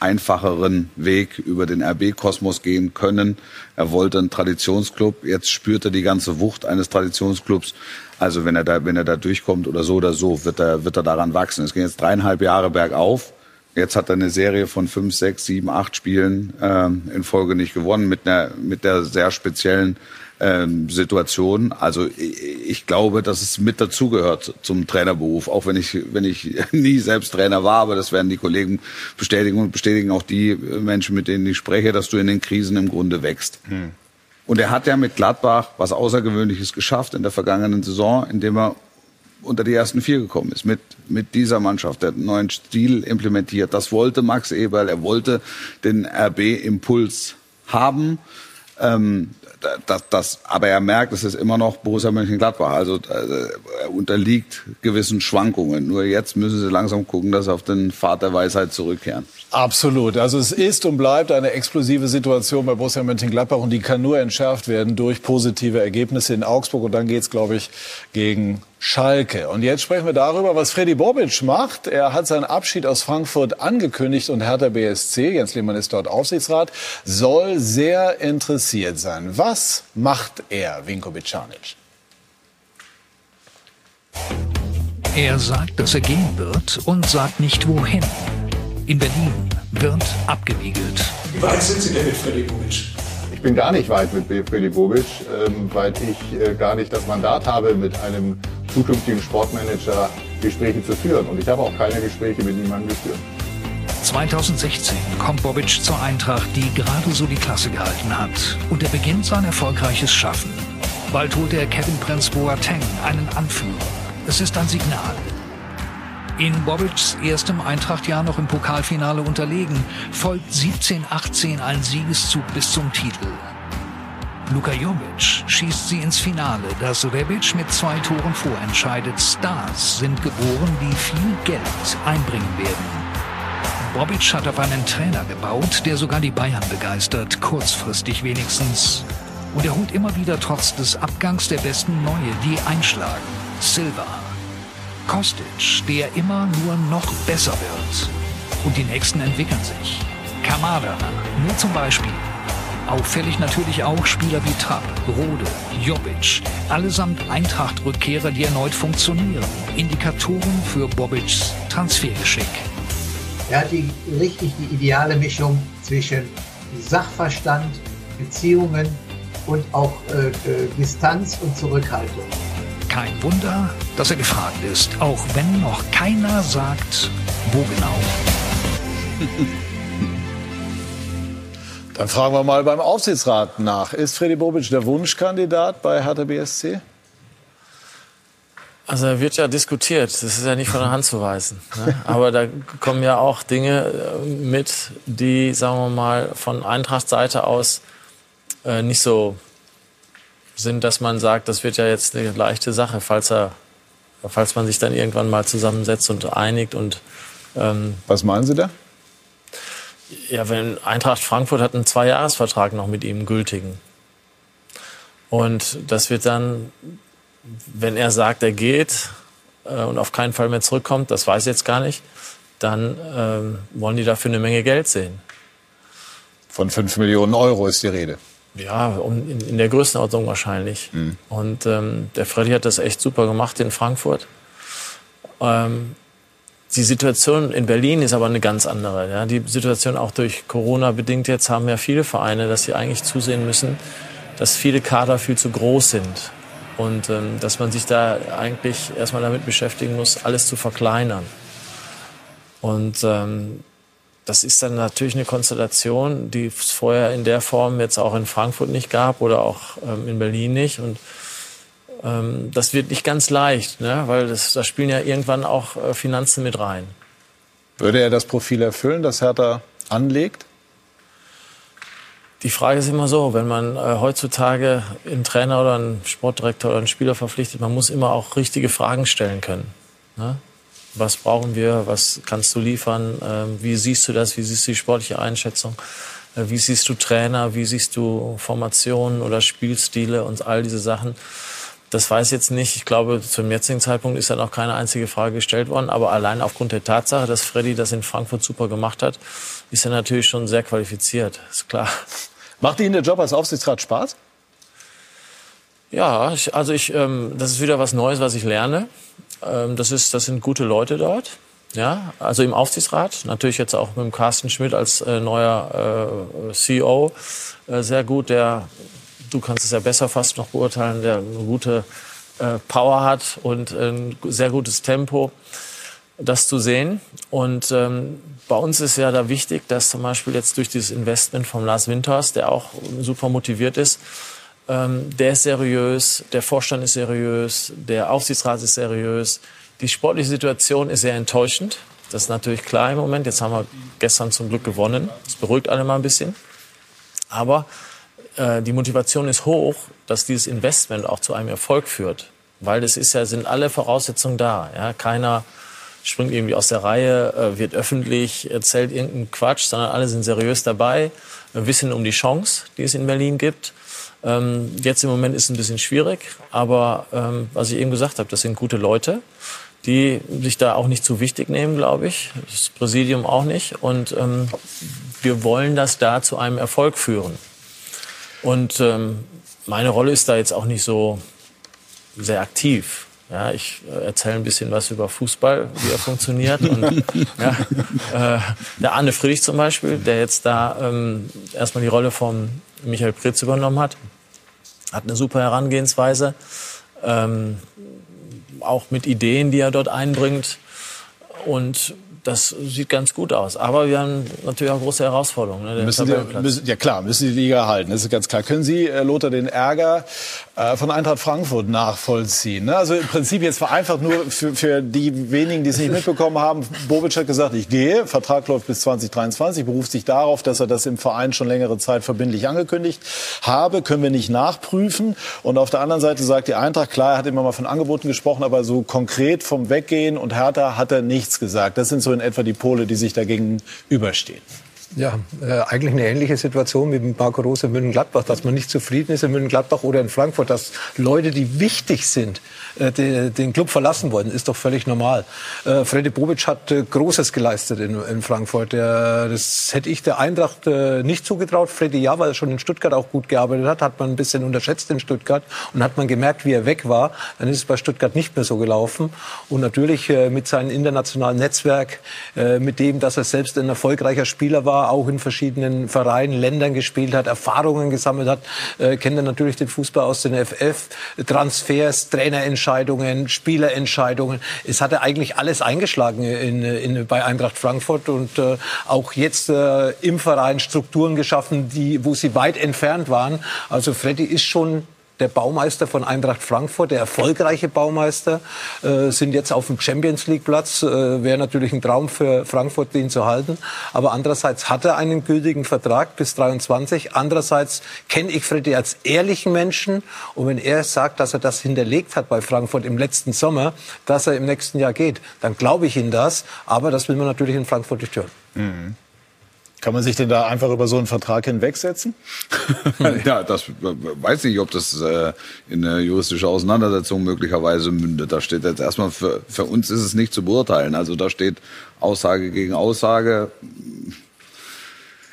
einfacheren Weg über den RB-Kosmos gehen können. Er wollte einen Traditionsclub. Jetzt spürt er die ganze Wucht eines Traditionsclubs. Also wenn er da, wenn er da durchkommt oder so oder so, wird er, wird er daran wachsen. Es gehen jetzt dreieinhalb Jahre bergauf. Jetzt hat er eine Serie von fünf, sechs, sieben, acht Spielen ähm, in Folge nicht gewonnen mit einer, mit der sehr speziellen ähm, Situation. Also ich glaube, dass es mit dazugehört zum Trainerberuf, auch wenn ich, wenn ich nie selbst Trainer war, aber das werden die Kollegen bestätigen und bestätigen auch die Menschen, mit denen ich spreche, dass du in den Krisen im Grunde wächst. Hm. Und er hat ja mit Gladbach was Außergewöhnliches geschafft in der vergangenen Saison, indem er unter die ersten vier gekommen ist mit, mit dieser Mannschaft, der neuen Stil implementiert. Das wollte Max Eberl, er wollte den RB-Impuls haben. Ähm, das, das, aber er merkt, es ist immer noch Borussia Mönchengladbach. Also äh, er unterliegt gewissen Schwankungen. Nur jetzt müssen sie langsam gucken, dass sie auf den Pfad der Weisheit zurückkehren. Absolut. Also es ist und bleibt eine explosive Situation bei Borussia Mönchengladbach und die kann nur entschärft werden durch positive Ergebnisse in Augsburg. Und dann geht's, glaube ich, gegen Schalke. Und jetzt sprechen wir darüber, was Freddy Bobic macht. Er hat seinen Abschied aus Frankfurt angekündigt und Hertha BSC, Jens Lehmann ist dort Aufsichtsrat, soll sehr interessiert sein. Was macht er, Vinko Bicanic? Er sagt, dass er gehen wird und sagt nicht wohin. In Berlin wird abgewiegelt. Wie weit sind Sie denn mit Freddy Bobic? Ich bin gar nicht weit mit Freddy Bobic, ähm, weil ich äh, gar nicht das Mandat habe, mit einem zukünftigen Sportmanager Gespräche zu führen. Und ich habe auch keine Gespräche mit niemandem geführt. 2016 kommt Bobic zur Eintracht, die gerade so die Klasse gehalten hat. Und er beginnt sein erfolgreiches Schaffen. Bald holt er Kevin Prince Boateng, einen Anführer. Es ist ein Signal. In Bobics erstem Eintrachtjahr noch im Pokalfinale unterlegen, folgt 17-18 ein Siegeszug bis zum Titel. Luka Jovic schießt sie ins Finale, das Rebic mit zwei Toren vorentscheidet. Stars sind geboren, die viel Geld einbringen werden. Bobic hat auf einen Trainer gebaut, der sogar die Bayern begeistert, kurzfristig wenigstens. Und er holt immer wieder trotz des Abgangs der besten Neue, die einschlagen. Silva. Kostic, der immer nur noch besser wird. Und die nächsten entwickeln sich. Kamada, nur zum Beispiel. Auffällig natürlich auch Spieler wie Trapp, Rode, Jovic. Allesamt Eintracht-Rückkehrer, die erneut funktionieren. Indikatoren für Bobic's Transfergeschick. Er hat die, richtig die ideale Mischung zwischen Sachverstand, Beziehungen und auch äh, äh, Distanz und Zurückhaltung. Kein Wunder, dass er gefragt ist, auch wenn noch keiner sagt, wo genau. Dann fragen wir mal beim Aufsichtsrat nach. Ist Freddy Bobic der Wunschkandidat bei Hertha BSC? Also er wird ja diskutiert, das ist ja nicht von der Hand zu weisen. Ne? Aber da kommen ja auch Dinge äh, mit, die, sagen wir mal, von Eintracht-Seite aus äh, nicht so sind, dass man sagt, das wird ja jetzt eine leichte Sache, falls er, falls man sich dann irgendwann mal zusammensetzt und einigt und ähm, Was meinen Sie da? Ja, wenn Eintracht Frankfurt hat einen Zweijahresvertrag noch mit ihm gültigen. Und das wird dann, wenn er sagt, er geht äh, und auf keinen Fall mehr zurückkommt, das weiß ich jetzt gar nicht, dann ähm, wollen die dafür eine Menge Geld sehen. Von 5 Millionen Euro ist die Rede. Ja, um, in, in der Größenordnung wahrscheinlich. Mhm. Und ähm, der Freddy hat das echt super gemacht in Frankfurt. Ähm, die Situation in Berlin ist aber eine ganz andere. Ja. Die Situation auch durch Corona bedingt jetzt haben ja viele Vereine, dass sie eigentlich zusehen müssen, dass viele Kader viel zu groß sind. Und ähm, dass man sich da eigentlich erstmal damit beschäftigen muss, alles zu verkleinern. Und ähm, das ist dann natürlich eine Konstellation, die es vorher in der Form jetzt auch in Frankfurt nicht gab oder auch ähm, in Berlin nicht. Und ähm, das wird nicht ganz leicht, ne? weil das, da spielen ja irgendwann auch äh, Finanzen mit rein. Würde er das Profil erfüllen, das Hertha anlegt? Die Frage ist immer so, wenn man äh, heutzutage einen Trainer oder einen Sportdirektor oder einen Spieler verpflichtet, man muss immer auch richtige Fragen stellen können. Ne? Was brauchen wir? Was kannst du liefern? Äh, wie siehst du das? Wie siehst du die sportliche Einschätzung? Äh, wie siehst du Trainer? Wie siehst du Formationen oder Spielstile und all diese Sachen? Das weiß ich jetzt nicht. Ich glaube, zum jetzigen Zeitpunkt ist ja noch keine einzige Frage gestellt worden. Aber allein aufgrund der Tatsache, dass Freddy das in Frankfurt super gemacht hat, ist er natürlich schon sehr qualifiziert. Ist klar. Macht Ihnen der Job als Aufsichtsrat Spaß? Ja, ich, also ich, ähm, das ist wieder was Neues, was ich lerne. Ähm, das ist, das sind gute Leute dort. Ja, also im Aufsichtsrat, natürlich jetzt auch mit dem Carsten Schmidt als äh, neuer äh, CEO, äh, sehr gut, der du kannst es ja besser fast noch beurteilen, der eine gute äh, Power hat und ein sehr gutes Tempo, das zu sehen. Und ähm, bei uns ist ja da wichtig, dass zum Beispiel jetzt durch dieses Investment von Lars Winters, der auch super motiviert ist, ähm, der ist seriös, der Vorstand ist seriös, der Aufsichtsrat ist seriös. Die sportliche Situation ist sehr enttäuschend. Das ist natürlich klar im Moment. Jetzt haben wir gestern zum Glück gewonnen. Das beruhigt alle mal ein bisschen. Aber äh, die Motivation ist hoch, dass dieses Investment auch zu einem Erfolg führt. Weil es ist ja, sind alle Voraussetzungen da. Ja? Keiner springt irgendwie aus der Reihe, äh, wird öffentlich, erzählt irgendeinen Quatsch, sondern alle sind seriös dabei, wissen um die Chance, die es in Berlin gibt. Ähm, jetzt im Moment ist es ein bisschen schwierig, aber ähm, was ich eben gesagt habe, das sind gute Leute, die sich da auch nicht zu wichtig nehmen, glaube ich. Das Präsidium auch nicht. Und ähm, wir wollen das da zu einem Erfolg führen. Und ähm, meine Rolle ist da jetzt auch nicht so sehr aktiv. Ja, ich äh, erzähle ein bisschen was über Fußball, wie er funktioniert. Und, ja, äh, der Arne Friedrich zum Beispiel, der jetzt da ähm, erstmal die Rolle von Michael Pritz übernommen hat, hat eine super Herangehensweise, ähm, auch mit Ideen, die er dort einbringt. Und das sieht ganz gut aus. Aber wir haben natürlich auch große Herausforderungen. Ne, müssen die, müssen, ja klar, müssen die Liga halten, das ist ganz klar. Können Sie, äh, Lothar, den Ärger äh, von Eintracht Frankfurt nachvollziehen? Ne? Also im Prinzip jetzt vereinfacht nur für, für die wenigen, die es nicht mitbekommen haben. Bobic hat gesagt, ich gehe, Vertrag läuft bis 2023, beruft sich darauf, dass er das im Verein schon längere Zeit verbindlich angekündigt habe, können wir nicht nachprüfen. Und auf der anderen Seite sagt die Eintracht, klar, er hat immer mal von Angeboten gesprochen, aber so konkret vom Weggehen und Hertha hat er nichts gesagt. Das sind so in etwa die Pole, die sich dagegen überstehen. Ja, äh, eigentlich eine ähnliche Situation mit Marco Rose in München-Gladbach, dass man nicht zufrieden ist in München-Gladbach oder in Frankfurt, dass Leute, die wichtig sind, äh, den, den Club verlassen wollen, ist doch völlig normal. Äh, Freddy Bobic hat äh, Großes geleistet in, in Frankfurt. Der, das hätte ich der Eintracht äh, nicht zugetraut. Freddy ja, weil er schon in Stuttgart auch gut gearbeitet hat, hat man ein bisschen unterschätzt in Stuttgart und hat man gemerkt, wie er weg war. Dann ist es bei Stuttgart nicht mehr so gelaufen. Und natürlich äh, mit seinem internationalen Netzwerk, äh, mit dem, dass er selbst ein erfolgreicher Spieler war, auch in verschiedenen Vereinen, Ländern gespielt hat, Erfahrungen gesammelt hat, äh, kennt er natürlich den Fußball aus den FF, Transfers, Trainerentscheidungen, Spielerentscheidungen. Es hatte eigentlich alles eingeschlagen in, in, bei Eintracht Frankfurt und äh, auch jetzt äh, im Verein Strukturen geschaffen, die, wo sie weit entfernt waren. Also Freddy ist schon der Baumeister von Eintracht Frankfurt, der erfolgreiche Baumeister, äh, sind jetzt auf dem Champions League Platz. Äh, Wäre natürlich ein Traum für Frankfurt, den zu halten. Aber andererseits hat er einen gültigen Vertrag bis 23. Andererseits kenne ich Freddy als ehrlichen Menschen. Und wenn er sagt, dass er das hinterlegt hat bei Frankfurt im letzten Sommer, dass er im nächsten Jahr geht, dann glaube ich ihm das. Aber das will man natürlich in Frankfurt nicht hören. Mhm. Kann man sich denn da einfach über so einen Vertrag hinwegsetzen? ja, das weiß ich, ob das äh, in eine juristische Auseinandersetzung möglicherweise mündet. Da steht jetzt erstmal für, für uns ist es nicht zu beurteilen. Also da steht Aussage gegen Aussage.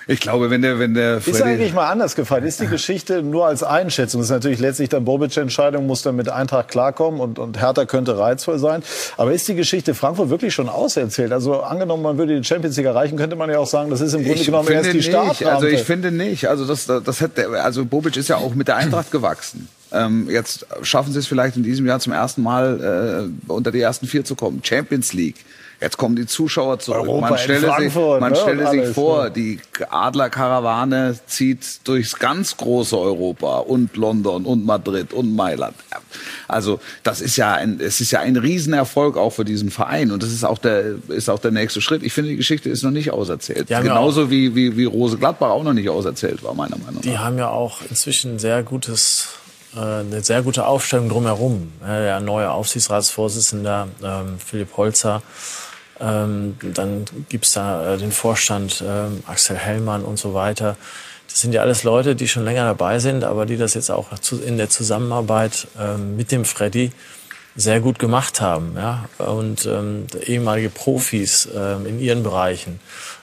Ich glaube, wenn der, wenn der Freddy Ist eigentlich mal anders gefallen. Ist die Geschichte nur als Einschätzung? Das ist natürlich letztlich dann Bobic-Entscheidung, muss dann mit Eintracht klarkommen und, und Hertha könnte reizvoll sein. Aber ist die Geschichte Frankfurt wirklich schon auserzählt? Also angenommen, man würde die Champions League erreichen, könnte man ja auch sagen, das ist im Grunde ich genommen erst die Start. Also ich finde nicht. Also das, das hat, also Bobic ist ja auch mit der Eintracht gewachsen. Ähm, jetzt schaffen sie es vielleicht in diesem Jahr zum ersten Mal äh, unter die ersten vier zu kommen. Champions League. Jetzt kommen die Zuschauer zurück. Europa man stelle sich, man ne? stelle sich alles, vor, ne? die Adlerkarawane zieht durchs ganz große Europa und London und Madrid und Mailand. Also das ist ja ein, es ist ja ein Riesenerfolg auch für diesen Verein und das ist auch der, ist auch der nächste Schritt. Ich finde, die Geschichte ist noch nicht auserzählt. Genauso wie, wie, wie Rose Gladbach auch noch nicht auserzählt war, meiner Meinung nach. Die haben ja auch inzwischen sehr gutes äh, eine sehr gute Aufstellung drumherum. Der neue Aufsichtsratsvorsitzende ähm, Philipp Holzer, ähm, dann gibt's da äh, den Vorstand ähm, Axel Hellmann und so weiter. Das sind ja alles Leute, die schon länger dabei sind, aber die das jetzt auch zu, in der Zusammenarbeit ähm, mit dem Freddy sehr gut gemacht haben. Ja? Und ähm, ehemalige Profis ähm, in ihren Bereichen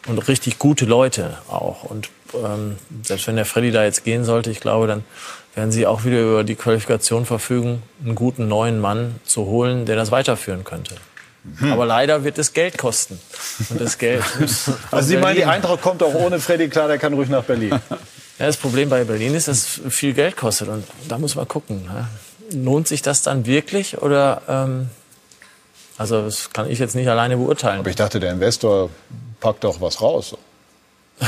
und richtig gute Leute auch. Und ähm, selbst wenn der Freddy da jetzt gehen sollte, ich glaube, dann werden sie auch wieder über die Qualifikation verfügen, einen guten neuen Mann zu holen, der das weiterführen könnte. Aber leider wird es Geld kosten. Und das Geld Also Sie meinen, die. Eintracht kommt auch ohne Freddy klar, der kann ruhig nach Berlin. Ja, das Problem bei Berlin ist, dass es viel Geld kostet. Und da muss man gucken. Ja. Lohnt sich das dann wirklich? Oder, ähm, also das kann ich jetzt nicht alleine beurteilen. Aber ich dachte, der Investor packt doch was raus.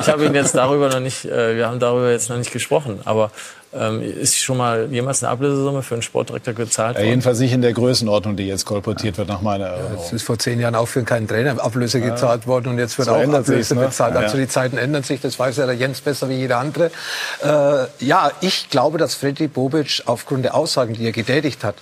Ich habe ihn jetzt darüber noch nicht, äh, wir haben darüber jetzt noch nicht gesprochen. Aber ähm, ist schon mal jemals eine Ablösesumme für einen Sportdirektor gezahlt Ja, worden? jedenfalls nicht in der Größenordnung, die jetzt kolportiert wird, nach meiner Erinnerung. Es ist vor zehn Jahren auch für keinen Trainer Ablöse gezahlt worden und jetzt wird So auch Ablöse ne? bezahlt. Also Ja. die Zeiten ändern sich, das weiß ja der Jens besser wie jeder andere. Äh, ja, ich glaube, dass Freddy Bobic aufgrund der Aussagen, die er getätigt hat,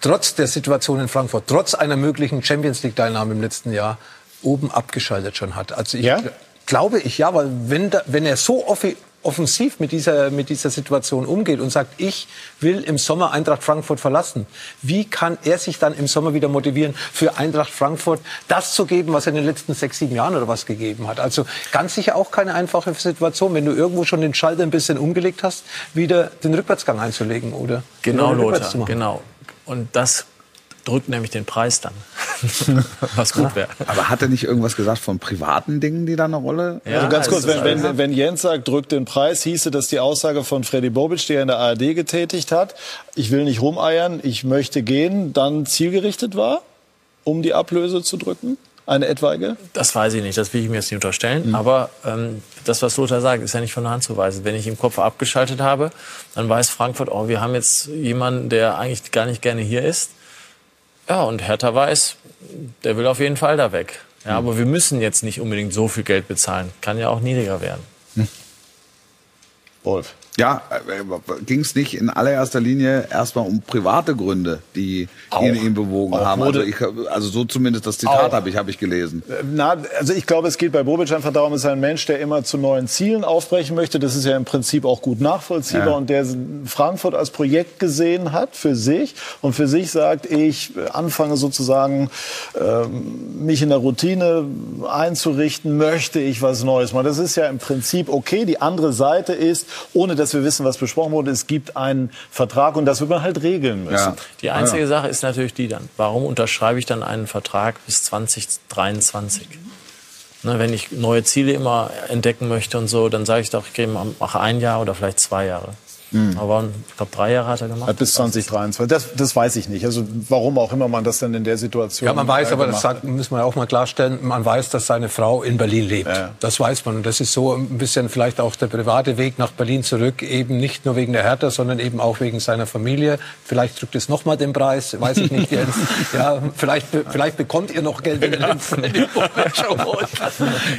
trotz der Situation in Frankfurt, trotz einer möglichen Champions League Teilnahme im letzten Jahr, oben abgeschaltet schon hat. Also ich Ja? gl- glaube ich, ja, weil wenn, da, wenn er so offi offensiv mit dieser, mit dieser Situation umgeht und sagt, ich will im Sommer Eintracht Frankfurt verlassen, wie kann er sich dann im Sommer wieder motivieren, für Eintracht Frankfurt das zu geben, was er in den letzten sechs, sieben Jahren oder was gegeben hat? Also ganz sicher auch keine einfache Situation, wenn du irgendwo schon den Schalter ein bisschen umgelegt hast, wieder den Rückwärtsgang einzulegen oder Genau, Lothar, genau. Und das drückt nämlich den Preis dann. Was gut wäre. Aber hat er nicht irgendwas gesagt von privaten Dingen, die da eine Rolle? Ja, Also ganz kurz, wenn, wenn, wenn Jens sagt, drückt den Preis, hieße das die Aussage von Freddy Bobic, die er in der ARD getätigt hat, ich will nicht rumeiern, ich möchte gehen, dann zielgerichtet war, um die Ablöse zu drücken? Eine etwaige? Das weiß ich nicht, das will ich mir jetzt nicht unterstellen. Mhm. Aber ähm, das, was Lothar sagt, ist ja nicht von der Hand zu weisen. Wenn ich im Kopf abgeschaltet habe, dann weiß Frankfurt, oh, wir haben jetzt jemanden, der eigentlich gar nicht gerne hier ist. Ja, und Hertha weiß, der will auf jeden Fall da weg. Mhm. Ja, aber wir müssen jetzt nicht unbedingt so viel Geld bezahlen. Kann ja auch niedriger werden. Wolf. Ja, äh, ging es nicht in allererster Linie erstmal um private Gründe, die ihn, ihn bewogen Auch haben. Also, ich, also so zumindest das Zitat Auch. habe ich, habe ich gelesen. Na, also ich glaube, es geht bei Bobic einfach darum, es ist ein Mensch, der immer zu neuen Zielen aufbrechen möchte. Das ist ja im Prinzip auch gut nachvollziehbar Ja. und der Frankfurt als Projekt gesehen hat für sich und für sich sagt, ich anfange sozusagen ähm, mich in der Routine einzurichten, möchte ich was Neues machen. Das ist ja im Prinzip okay. Die andere Seite ist, ohne dass wir wissen, was besprochen wurde, es gibt einen Vertrag und das wird man halt regeln müssen. Ja. Die einzige Sache ist natürlich die dann, warum unterschreibe ich dann einen Vertrag bis 2023? Ne, wenn ich neue Ziele immer entdecken möchte und so, dann sage ich doch, ich mache ein Jahr oder vielleicht zwei Jahre. Aber ich glaube, drei Jahre hat er gemacht. Hat bis 2023. Das, das weiß ich nicht. Also warum auch immer man das dann in der Situation. Ja, man weiß, äh, aber das sagt, müssen wir ja auch mal klarstellen, man weiß, dass seine Frau in Berlin lebt. Ja. Das weiß man. Und das ist so ein bisschen vielleicht auch der private Weg nach Berlin zurück, eben nicht nur wegen der Hertha, sondern eben auch wegen seiner Familie. Vielleicht drückt es nochmal den Preis, weiß ich nicht jetzt. Ja, vielleicht, vielleicht bekommt ihr noch Geld, ihr den holt.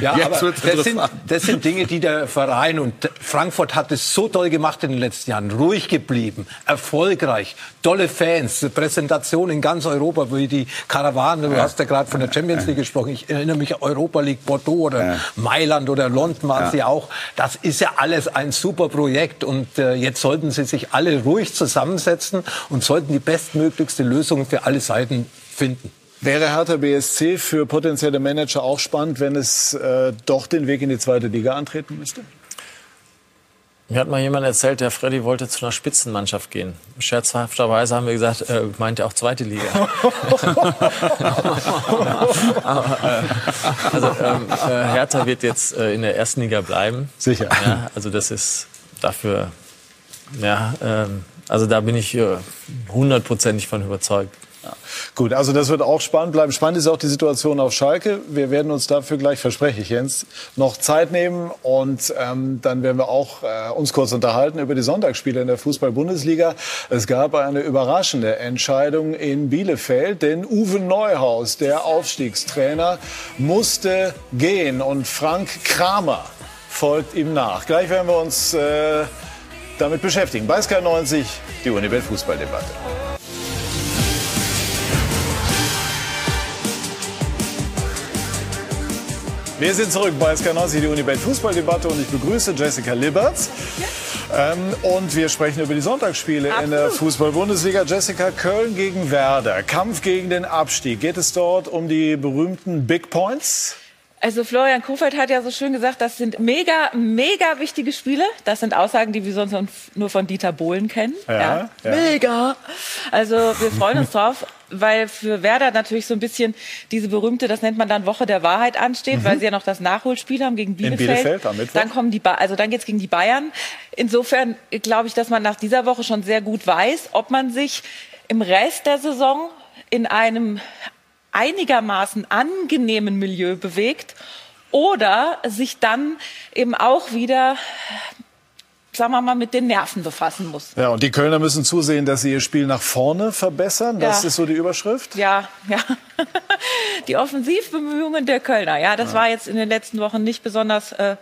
Ja, aber das sind, das sind Dinge, die der Verein und Frankfurt hat es so toll gemacht in den letzten Jahren. Ruhig geblieben, erfolgreich, tolle Fans, Präsentation in ganz Europa, wie die Karawane, du hast ja gerade von der Champions League gesprochen. Ich erinnere mich Europa League Bordeaux oder Mailand oder London waren sie auch. Das ist ja alles ein super Projekt und äh, jetzt sollten sie sich alle ruhig zusammensetzen und sollten die bestmöglichste Lösung für alle Seiten finden. Wäre Hertha BSC für potenzielle Manager auch spannend, wenn es äh, doch den Weg in die zweite Liga antreten müsste? Mir hat mal jemand erzählt, der Freddy wollte zu einer Spitzenmannschaft gehen. Scherzhafterweise haben wir gesagt, äh, meint er auch zweite Liga. Aber, äh, also ähm, äh, Hertha wird jetzt äh, in der ersten Liga bleiben. Sicher. Ja, also das ist dafür, ja, ähm, also da bin ich äh, hundertprozentig von überzeugt. Gut, also das wird auch spannend bleiben. Spannend ist auch die Situation auf Schalke. Wir werden uns dafür gleich, verspreche ich Jens, noch Zeit nehmen und ähm, dann werden wir auch äh, uns kurz unterhalten über die Sonntagsspiele in der Fußball-Bundesliga. Es gab eine überraschende Entscheidung in Bielefeld, denn Uwe Neuhaus, der Aufstiegstrainer, musste gehen und Frank Kramer folgt ihm nach. Gleich werden wir uns äh, damit beschäftigen. Bei Sky 90 die Unibet Fußballdebatte. Wir sind zurück bei SK90, die Unibet Fußballdebatte und ich begrüße Jessica Liberts. Ähm, und wir sprechen über die Sonntagsspiele in der Fußball-Bundesliga. Jessica, Köln gegen Werder. Kampf gegen den Abstieg. Geht es dort um die berühmten Big Points? Also Florian Kofeld hat ja so schön gesagt, das sind mega, mega wichtige Spiele. Das sind Aussagen, die wir sonst nur von Dieter Bohlen kennen. Ja, ja. Mega. Also wir freuen uns drauf, weil für Werder natürlich so ein bisschen diese berühmte, das nennt man dann Woche der Wahrheit ansteht, weil sie ja noch das Nachholspiel haben gegen Bielefeld. Bielefeld am Mittwoch. Dann kommen die, ba also dann geht's gegen die Bayern. Insofern glaube ich, dass man nach dieser Woche schon sehr gut weiß, ob man sich im Rest der Saison in einem einigermaßen angenehmen Milieu bewegt oder sich dann eben auch wieder, sagen wir mal, mit den Nerven befassen muss. Ja, und die Kölner müssen zusehen, dass sie ihr Spiel nach vorne verbessern. Das Ja. ist so die Überschrift. Ja, ja. Die Offensivbemühungen der Kölner, ja, das war jetzt in den letzten Wochen nicht besonders äh,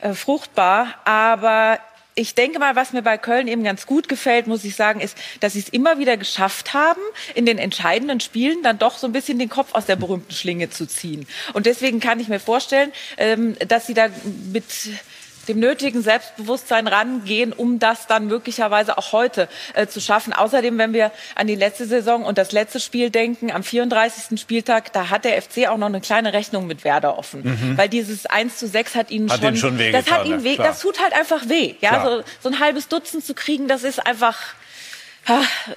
äh, fruchtbar, aber ich denke mal, was mir bei Köln eben ganz gut gefällt, muss ich sagen, ist, dass sie es immer wieder geschafft haben, in den entscheidenden Spielen dann doch so ein bisschen den Kopf aus der berühmten Schlinge zu ziehen. Und deswegen kann ich mir vorstellen, ähm, dass sie da mit dem nötigen Selbstbewusstsein rangehen, um das dann möglicherweise auch heute äh, zu schaffen. Außerdem, wenn wir an die letzte Saison und das letzte Spiel denken, am 34. Spieltag, da hat der FC auch noch eine kleine Rechnung mit Werder offen. Weil dieses 1 zu 6 hat ihnen Hat schon, schon das hat ihnen ja, weh, klar. das tut halt einfach weh. Ja, so, so ein halbes Dutzend zu kriegen, das ist einfach,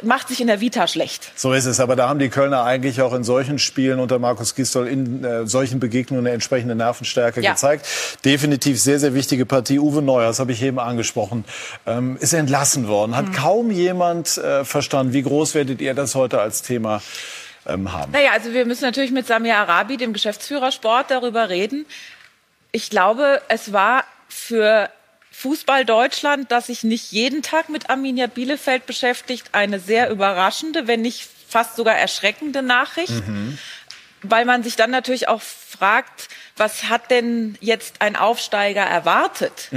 macht sich in der Vita schlecht. So ist es. Aber da haben die Kölner eigentlich auch in solchen Spielen unter Markus Gisdol in äh, solchen Begegnungen eine entsprechende Nervenstärke Ja. gezeigt. Definitiv sehr, sehr wichtige Partie. Uwe Neuer, das habe ich eben angesprochen, ähm, ist entlassen worden. Mhm. Hat kaum jemand äh, verstanden. Wie groß werdet ihr das heute als Thema ähm, haben? Naja, also wir müssen natürlich mit Samir Arabi, dem Geschäftsführer Sport, darüber reden. Ich glaube, es war für Fußball Deutschland, das sich nicht jeden Tag mit Arminia Bielefeld beschäftigt, eine sehr überraschende, wenn nicht fast sogar erschreckende Nachricht. Weil man sich dann natürlich auch fragt, was hat denn jetzt ein Aufsteiger erwartet?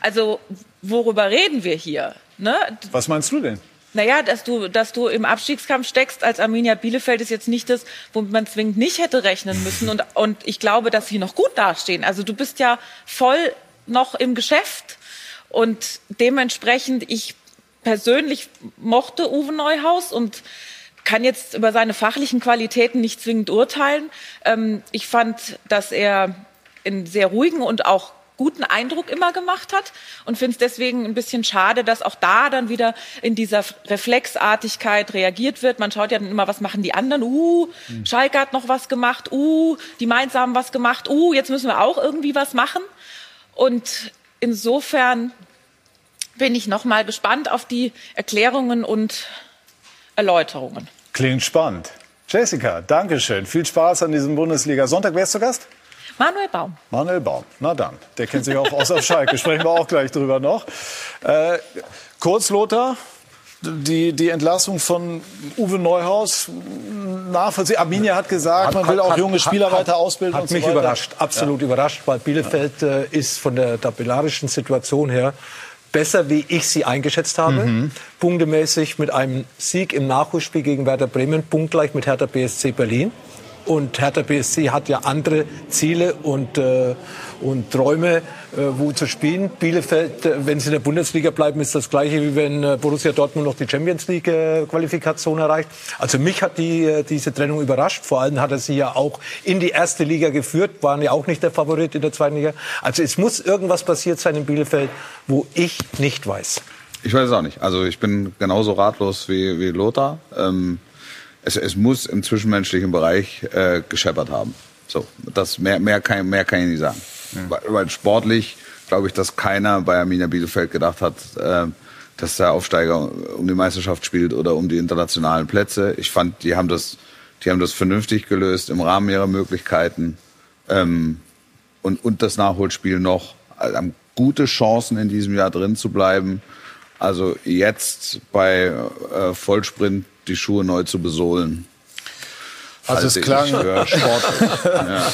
Also worüber reden wir hier? Ne? Was meinst du denn? Naja, dass du, dass du im Abstiegskampf steckst als Arminia Bielefeld ist jetzt nicht das, womit man zwingend nicht hätte rechnen müssen. Und, und ich glaube, dass sie noch gut dastehen. Also du bist ja voll noch im Geschäft. Und dementsprechend, ich persönlich mochte Uwe Neuhaus und kann jetzt über seine fachlichen Qualitäten nicht zwingend urteilen. Ähm, ich fand, dass er einen sehr ruhigen und auch guten Eindruck immer gemacht hat und finde es deswegen ein bisschen schade, dass auch da dann wieder in dieser Reflexartigkeit reagiert wird. Man schaut ja dann immer, was machen die anderen? Uh, Schalke hat noch was gemacht. Uh, die Mainz haben was gemacht. Uh, jetzt müssen wir auch irgendwie was machen. Und insofern bin ich noch mal gespannt auf die Erklärungen und Erläuterungen. Klingt spannend. Jessica, Dankeschön. Viel Spaß an diesem Bundesliga-Sonntag. Wer ist zu Gast? Manuel Baum. Manuel Baum. Na dann, der kennt sich auch aus auf Schalke. Sprechen wir auch gleich drüber noch. Äh, kurz, Lothar, die, die Entlassung von Uwe Neuhaus nachvollziehen. Arminia hat gesagt, hat, man will auch junge Spieler hat, weiter ausbilden. Hat und so mich weiter. überrascht, absolut ja. überrascht, weil Bielefeld äh, ist von der tabellarischen Situation her besser, wie ich sie eingeschätzt habe. Mhm. Punktemäßig mit einem Sieg im Nachholspiel gegen Werder Bremen, punktgleich mit Hertha BSC Berlin. Und Hertha BSC hat ja andere Ziele und, äh, und Träume, äh, wo zu spielen. Bielefeld, äh, wenn sie in der Bundesliga bleiben, ist das gleiche, wie wenn äh, Borussia Dortmund noch die Champions League-Qualifikation erreicht. Also mich hat die, äh, diese Trennung überrascht. Vor allem hat er sie ja auch in die erste Liga geführt, waren ja auch nicht der Favorit in der zweiten Liga. Also es muss irgendwas passiert sein in Bielefeld, wo ich nicht weiß. Ich weiß es auch nicht. Also ich bin genauso ratlos wie, wie Lothar. Ähm es, es muss im zwischenmenschlichen Bereich äh, gescheppert haben. So, das mehr, mehr, kann, mehr kann ich nicht sagen. Mhm. Weil, weil, sportlich glaube ich, dass keiner bei Arminia Bielefeld gedacht hat, äh, dass der Aufsteiger um die Meisterschaft spielt oder um die internationalen Plätze. Ich fand, die haben das, die haben das vernünftig gelöst im Rahmen ihrer Möglichkeiten ähm, und, und das Nachholspiel noch. Also, haben gute Chancen in diesem Jahr drin zu bleiben. Also jetzt bei äh, Vollsprint die Schuhe neu zu besohlen. Also es klang Sport. ja.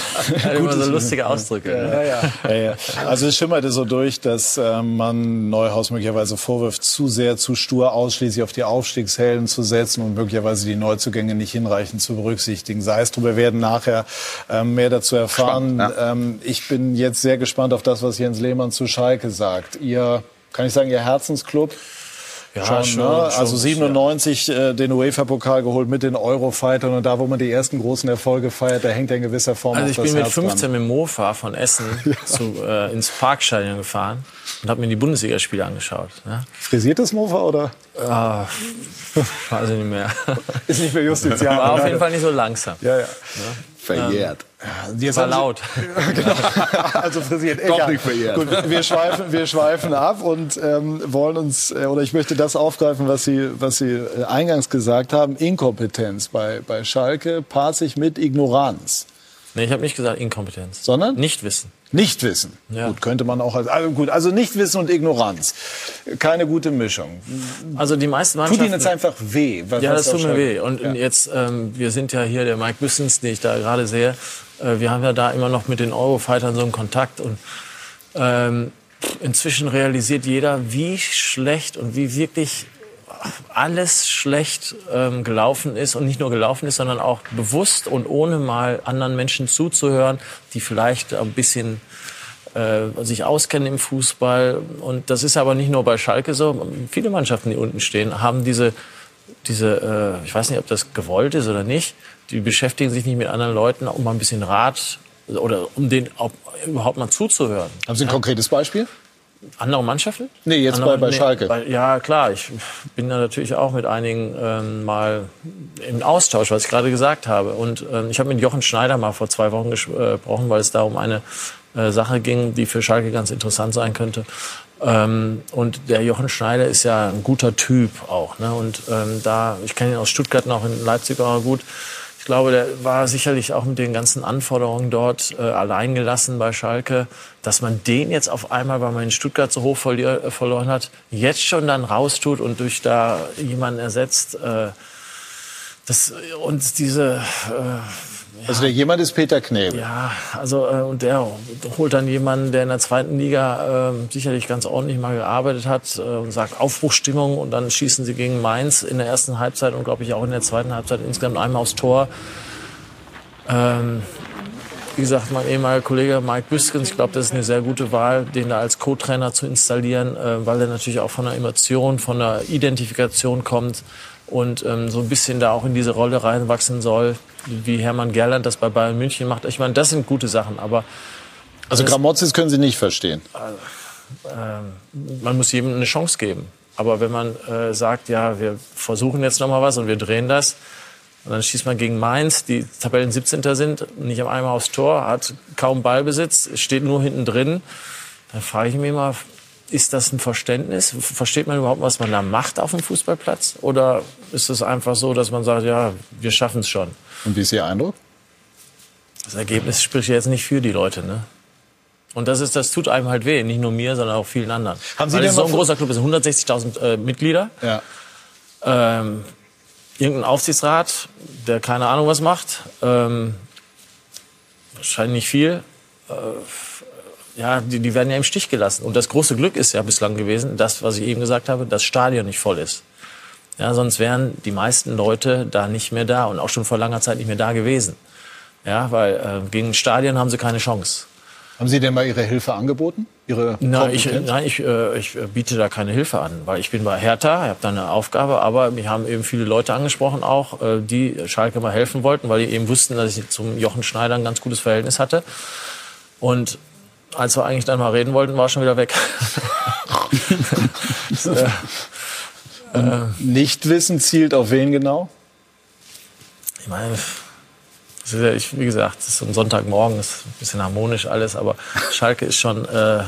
ja immer so lustige Ausdrücke. Ja, ja. ja, ja. Also es schimmerte so durch, dass äh, man Neuhaus möglicherweise vorwirft, zu sehr, zu stur ausschließlich auf die Aufstiegshelden zu setzen und möglicherweise die Neuzugänge nicht hinreichend zu berücksichtigen. Sei es drum, wir werden nachher ähm, mehr dazu erfahren. Spannend, ähm, ich bin jetzt sehr gespannt auf das, was Jens Lehmann zu Schalke sagt. Ihr, kann ich sagen, Ihr Herzensclub? Ja, schon, schon, ne? Also 97 ja. äh, den UEFA-Pokal geholt mit den Eurofightern und da, wo man die ersten großen Erfolge feiert, da hängt er in gewisser Form Also ich bin mit Herz 15 dran. mit Mofa von Essen ja. zu, äh, ins Parkstadion gefahren und habe mir die Bundesligaspiele angeschaut. Ne? Frisiert das Mofa oder? Ah, weiß ich nicht mehr. Ist nicht mehr justizial. War auf jeden Fall nicht so langsam. Ja, ja. Ne? Verjährt. Ja, war laut. genau. Also frisiert. Doch nicht verjährt. Gut, wir schweifen, wir schweifen ab und ähm, wollen uns, äh, oder ich möchte das aufgreifen, was Sie, was Sie äh, eingangs gesagt haben. Inkompetenz bei, bei Schalke paart sich mit Ignoranz. Nee, ich habe nicht gesagt Inkompetenz. Sondern? Nichtwissen. Nichtwissen. Ja. Gut, könnte man auch als, also gut, also Nichtwissen und Ignoranz. Keine gute Mischung. Also die meisten Mannschaften... Tut Ihnen jetzt einfach weh? Ja, das tut mir weh. Und ja. jetzt, ähm, wir sind ja hier, der Mike Wissens, den ich da gerade sehe, äh, wir haben ja da immer noch mit den Eurofightern so einen Kontakt und ähm, inzwischen realisiert jeder, wie schlecht und wie wirklich alles schlecht ähm, gelaufen ist und nicht nur gelaufen ist, sondern auch bewusst und ohne mal anderen Menschen zuzuhören, die vielleicht ein bisschen äh, sich auskennen im Fußball. Und das ist aber nicht nur bei Schalke so. Viele Mannschaften, die unten stehen, haben diese, diese äh, ich weiß nicht, ob das gewollt ist oder nicht, die beschäftigen sich nicht mit anderen Leuten, um mal ein bisschen Rat oder um den überhaupt mal zuzuhören. Haben Sie ein ja? konkretes Beispiel? Andere Mannschaften? Nee, jetzt Andere, bei, bei Schalke. Nee, bei, ja, klar. Ich bin da natürlich auch mit einigen ähm, mal im Austausch, was ich gerade gesagt habe. Und ähm, ich habe mit Jochen Schneider mal vor zwei Wochen gesprochen, weil es da um eine äh, Sache ging, die für Schalke ganz interessant sein könnte. Ähm, und der Jochen Schneider ist ja ein guter Typ auch. Ne? Und ähm, da, ich kenne ihn aus Stuttgart und auch in Leipzig auch gut ich glaube, der war sicherlich auch mit den ganzen Anforderungen dort äh, alleingelassen bei Schalke, dass man den jetzt auf einmal, weil man in Stuttgart so hoch äh, verloren hat, jetzt schon dann raustut und durch da jemanden ersetzt. Äh, das, und diese, äh, Also der jemand ist Peter Knebel. Ja, also äh, und der holt dann jemanden, der in der zweiten Liga äh, sicherlich ganz ordentlich mal gearbeitet hat äh, und sagt Aufbruchstimmung und dann schießen sie gegen Mainz in der ersten Halbzeit und glaube ich auch in der zweiten Halbzeit insgesamt einmal aufs Tor. Ähm, wie gesagt, mein ehemaliger Kollege Mike Büskens, ich glaube, das ist eine sehr gute Wahl, den da als Co-Trainer zu installieren, äh, weil er natürlich auch von der Emotion, von der Identifikation kommt und ähm, so ein bisschen da auch in diese Rolle reinwachsen soll, wie Hermann Gerland das bei Bayern München macht. Ich meine, das sind gute Sachen, aber Also Gramozis können Sie nicht verstehen. ähm, man muss jedem eine Chance geben. Aber wenn man äh, sagt, ja, wir versuchen jetzt noch mal was und wir drehen das, und dann schießt man gegen Mainz, die Tabellen 17. sind, nicht einmal aufs Tor, hat kaum Ballbesitz, steht nur hinten drin, dann frage ich mich mal, ist das ein Verständnis? Versteht man überhaupt, was man da macht auf dem Fußballplatz? Oder ist es einfach so, dass man sagt, ja, wir schaffen es schon? Und wie ist Ihr Eindruck? Das Ergebnis spricht ja jetzt nicht für die Leute, ne? Und das ist, das tut einem halt weh, nicht nur mir, sondern auch vielen anderen. Haben Sie Weil denn so ein großer Club, es sind 160.000 äh, Mitglieder. Ja. Ähm, irgendein Aufsichtsrat, der keine Ahnung was macht. Ähm, wahrscheinlich nicht viel. Äh, ja, die, die werden ja im Stich gelassen. Und das große Glück ist ja bislang gewesen, das, was ich eben gesagt habe, das Stadion nicht voll ist. Ja, sonst wären die meisten Leute da nicht mehr da und auch schon vor langer Zeit nicht mehr da gewesen. Ja, weil äh, gegen Stadion haben sie keine Chance. Haben Sie denn mal Ihre Hilfe angeboten? Ihre Na, ich, nein, ich, äh, ich äh, biete da keine Hilfe an, weil ich bin bei Hertha, ich habe da eine Aufgabe, aber mich haben eben viele Leute angesprochen auch, äh, die Schalke mal helfen wollten, weil die eben wussten, dass ich zum Jochen Schneider ein ganz gutes Verhältnis hatte. Und als wir eigentlich dann mal reden wollten, war schon wieder weg. Nichtwissen zielt auf wen genau? Ich meine, ja, ich, wie gesagt, das ist so ein Sonntagmorgen, ist ein bisschen harmonisch alles, aber Schalke ist schon, äh, äh,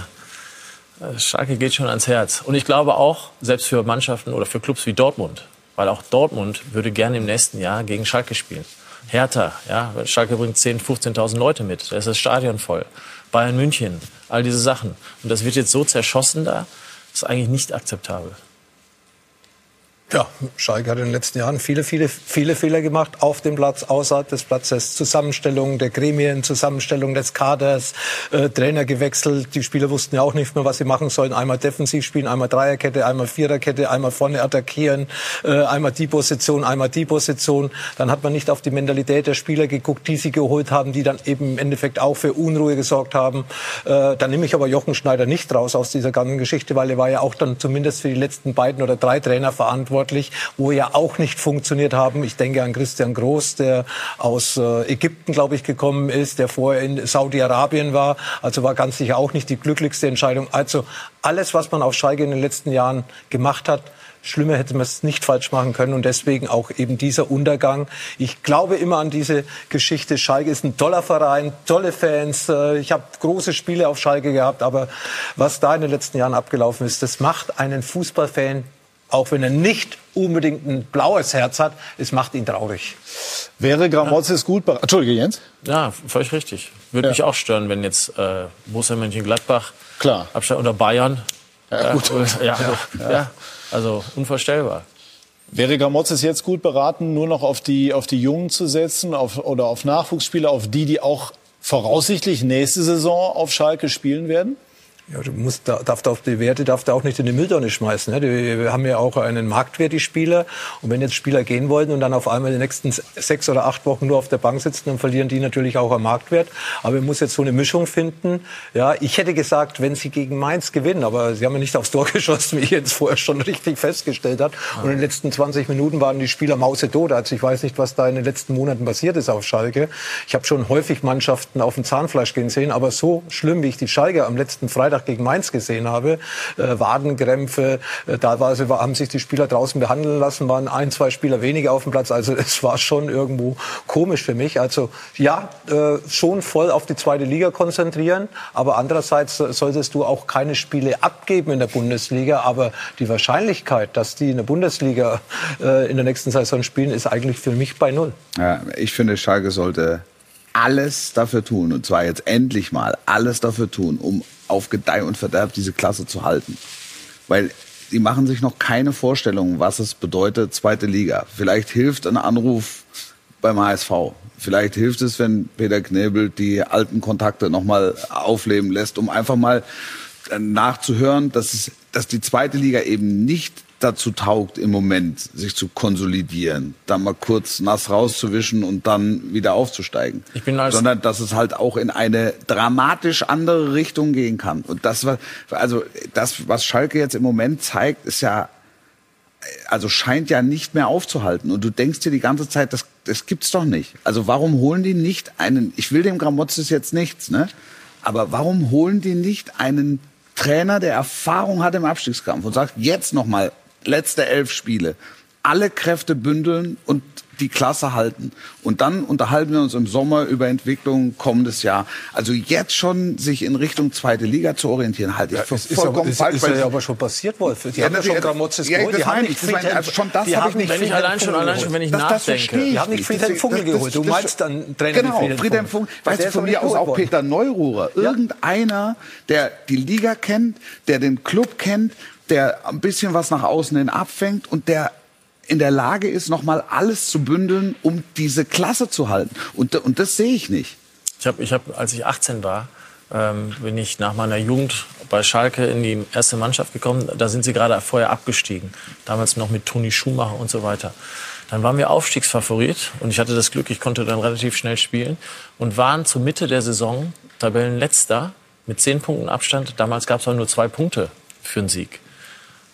Schalke geht schon ans Herz. Und ich glaube auch, selbst für Mannschaften oder für Clubs wie Dortmund, weil auch Dortmund würde gerne im nächsten Jahr gegen Schalke spielen. Hertha, ja, Schalke bringt 10.000, 15.000 Leute mit, da ist das Stadion voll. Bayern München, all diese Sachen. Und das wird jetzt so zerschossen da, ist eigentlich nicht akzeptabel. Ja, Schalke hat in den letzten Jahren viele, viele, viele Fehler gemacht auf dem Platz, außerhalb des Platzes. Zusammenstellung der Gremien, Zusammenstellung des Kaders, äh, Trainer gewechselt. Die Spieler wussten ja auch nicht mehr, was sie machen sollen. Einmal defensiv spielen, einmal Dreierkette, einmal Viererkette, einmal vorne attackieren, äh, einmal die Position, einmal die Position. Dann hat man nicht auf die Mentalität der Spieler geguckt, die sie geholt haben, die dann eben im Endeffekt auch für Unruhe gesorgt haben. Äh, dann nehme ich aber Jochen Schneider nicht raus aus dieser ganzen Geschichte, weil er war ja auch dann zumindest für die letzten beiden oder drei Trainer verantwortlich, wo ja auch nicht funktioniert haben. Ich denke an Christian Groß, der aus äh, Ägypten, glaube ich, gekommen ist, der vorher in Saudi-Arabien war. Also war ganz sicher auch nicht die glücklichste Entscheidung. Also alles, was man auf Schalke in den letzten Jahren gemacht hat, Schlimmer hätte man es nicht falsch machen können und deswegen auch eben dieser Untergang. Ich glaube immer an diese Geschichte. Schalke ist ein toller Verein, tolle Fans. Äh, Ich habe große Spiele auf Schalke gehabt, aber was da in den letzten Jahren abgelaufen ist, das macht einen Fußballfan, auch wenn er nicht unbedingt ein blaues Herz hat, es macht ihn traurig. Wäre Gramozis gut beraten? Entschuldige, Jens. Ja, völlig richtig. Würde Ja. mich auch stören, wenn jetzt äh, Borussia Mönchengladbach Klar. Abstand unter Bayern. Ja, gut. Äh, ja, ja. also unvorstellbar. Wäre Gramozis jetzt gut beraten, nur noch auf die, auf die Jungen zu setzen auf, oder auf Nachwuchsspieler, auf die, die auch voraussichtlich nächste Saison auf Schalke spielen werden? Ja, du musst, da- darfst auf die Werte darfst du auch nicht in die Mülltonne schmeißen. Ne? Die, wir haben ja auch einen Marktwert, die Spieler. Und wenn jetzt Spieler gehen wollten und dann auf einmal die nächsten sechs oder acht Wochen nur auf der Bank sitzen, dann verlieren die natürlich auch am Marktwert. Aber man muss jetzt so eine Mischung finden. Ja, ich hätte gesagt, wenn sie gegen Mainz gewinnen, aber sie haben ja nicht aufs Tor geschossen, wie Jens vorher schon richtig festgestellt hat. Und in den letzten 20 Minuten waren die Spieler mausetot. Also ich weiß nicht, was da in den letzten Monaten passiert ist auf Schalke. Ich habe schon häufig Mannschaften auf dem Zahnfleisch gehen sehen, aber so schlimm, wie ich die Schalke am letzten Freitag gegen Mainz gesehen habe, äh, Wadenkrämpfe, äh, teilweise war, haben sich die Spieler draußen behandeln lassen, waren ein, zwei Spieler weniger auf dem Platz. Also es war schon irgendwo komisch für mich. Also ja, äh, schon voll auf die zweite Liga konzentrieren, aber andererseits solltest du auch keine Spiele abgeben in der Bundesliga. Aber die Wahrscheinlichkeit, dass die in der Bundesliga äh, in der nächsten Saison spielen, ist eigentlich für mich bei null. Ja, ich finde, Schalke sollte alles dafür tun, und zwar jetzt endlich mal alles dafür tun, um auf Gedeih und Verderb diese Klasse zu halten. Weil die machen sich noch keine Vorstellung, was es bedeutet, zweite Liga. Vielleicht hilft ein Anruf beim HSV. vielleicht hilft es, wenn Peter Knebel die alten Kontakte nochmal aufleben lässt, um einfach mal äh, nachzuhören, dass, es, dass die zweite Liga eben nicht dazu taugt im Moment, sich zu konsolidieren, da mal kurz nass rauszuwischen und dann wieder aufzusteigen. Ich bin als sondern dass es halt auch in eine dramatisch andere Richtung gehen kann. Und das war, also das, was Schalke jetzt im Moment zeigt, ist ja, also scheint ja nicht mehr aufzuhalten. Und du denkst dir die ganze Zeit, das, das gibt's doch nicht. Also warum holen die nicht einen, ich will dem Gramotzes jetzt nichts, ne? Aber warum holen die nicht einen Trainer, der Erfahrung hat im Abstiegskampf und sagt, jetzt nochmal letzte elf Spiele, alle Kräfte bündeln und die Klasse halten. Und dann unterhalten wir uns im Sommer über Entwicklung kommendes Jahr. Also jetzt schon sich in Richtung zweite Liga zu orientieren, halte ich Ja, für ist vollkommen es falsch. ist weil ja aber schon passiert, Wolf. Die Ja, haben ja das- schon Gramotzes ja, geholt. das Die haben nicht. Das. Friedhelm- Schon das habe ich nicht wenn ich Friedhelm allein schon, allein schon, wenn ich Das- das nachdenke. ich Die haben nicht. Friedhelm Das- Funkel das- geholt. Du das- meinst dann Trainer Genau, wie Friedhelm Funkel. Weißt du, ist von mir aus auch. Peter Neururer. Irgendeiner, der die Liga kennt, der den Club kennt, der ein bisschen was nach außen hin abfängt und der in der Lage ist, nochmal alles zu bündeln, um diese Klasse zu halten. Und, und das sehe ich nicht. Ich habe, ich hab, als ich 18 war, ähm, bin ich nach meiner Jugend bei Schalke in die erste Mannschaft gekommen. Da sind sie gerade vorher abgestiegen. Damals noch mit Toni Schumacher und so weiter. Dann waren wir Aufstiegsfavorit und ich hatte das Glück, ich konnte dann relativ schnell spielen und waren zur Mitte der Saison Tabellenletzter mit zehn Punkten Abstand. Damals gab es auch nur zwei Punkte für einen Sieg.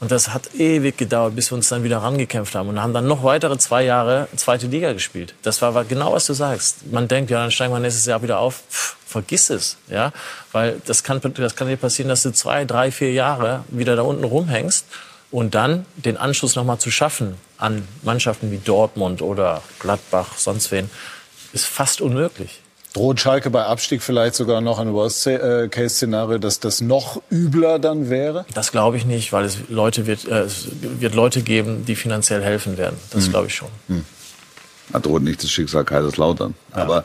Und das hat ewig gedauert, bis wir uns dann wieder rangekämpft haben und haben dann noch weitere zwei Jahre zweite Liga gespielt. Das war, war genau, was du sagst. Man denkt, ja, dann steigen wir nächstes Jahr wieder auf. Pff, vergiss es, ja, weil das kann, das kann dir passieren, dass du zwei, drei, vier Jahre wieder da unten rumhängst und dann den Anschluss noch mal zu schaffen an Mannschaften wie Dortmund oder Gladbach, sonst wen, ist fast unmöglich. Droht Schalke bei Abstieg vielleicht sogar noch ein Worst-Case-Szenario, dass das noch übler dann wäre? Das glaube ich nicht, weil es Leute wird, äh, es wird Leute geben, die finanziell helfen werden. Das glaube ich schon. Da droht nicht das Schicksal Kaiserslautern. Aber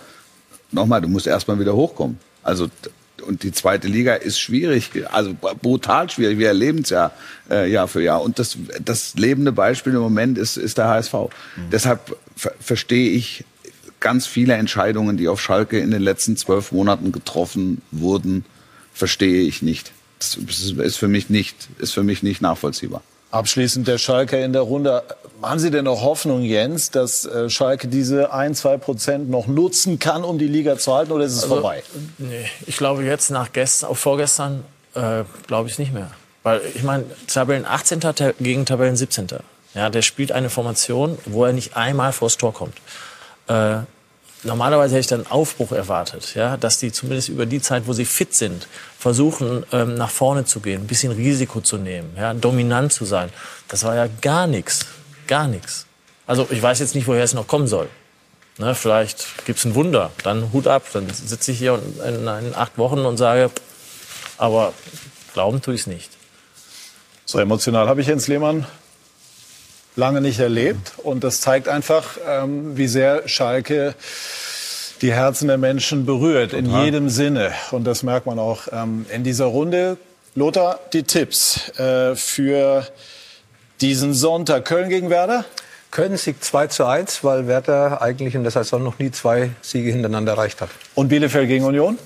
nochmal, du musst erstmal wieder hochkommen. Also und die zweite Liga ist schwierig, also brutal schwierig. Wir erleben es ja äh, Jahr für Jahr. Und das, das lebende Beispiel im Moment ist, ist der HSV. Deshalb ver verstehe ich ganz viele Entscheidungen, die auf Schalke in den letzten zwölf Monaten getroffen wurden, verstehe ich nicht. Das ist für mich nicht, ist für mich nicht nachvollziehbar. Abschließend der Schalke in der Runde. Haben Sie denn noch Hoffnung, Jens, dass äh, Schalke diese ein, zwei Prozent noch nutzen kann, um die Liga zu halten, oder ist es Also, vorbei? Nee, ich glaube jetzt nach gestern, vorgestern, äh, glaube ich es nicht mehr. Weil ich meine, Tabellen 18. Ta- gegen Tabellen 17. Ja, der spielt eine Formation, wo er nicht einmal vors Tor kommt. Äh, normalerweise hätte ich dann einen Aufbruch erwartet, ja, dass die zumindest über die Zeit, wo sie fit sind, versuchen ähm, nach vorne zu gehen, ein bisschen Risiko zu nehmen, ja, dominant zu sein. Das war ja gar nichts, gar nichts. Also ich weiß jetzt nicht, woher es noch kommen soll. Ne, vielleicht gibt's ein Wunder, dann Hut ab, dann sitze ich hier und- in, in acht Wochen und sage, aber glauben tue ich es nicht. So emotional habe ich Jens Lehmann lange nicht erlebt. Und das zeigt einfach, ähm, wie sehr Schalke die Herzen der Menschen berührt, in jedem Sinne. Und das merkt man auch ähm, in dieser Runde. Lothar, die Tipps äh, für diesen Sonntag. Köln gegen Werder? Köln Sieg 2 zu 1, weil Werder eigentlich in der Saison noch nie zwei Siege hintereinander erreicht hat. Und Bielefeld gegen Union?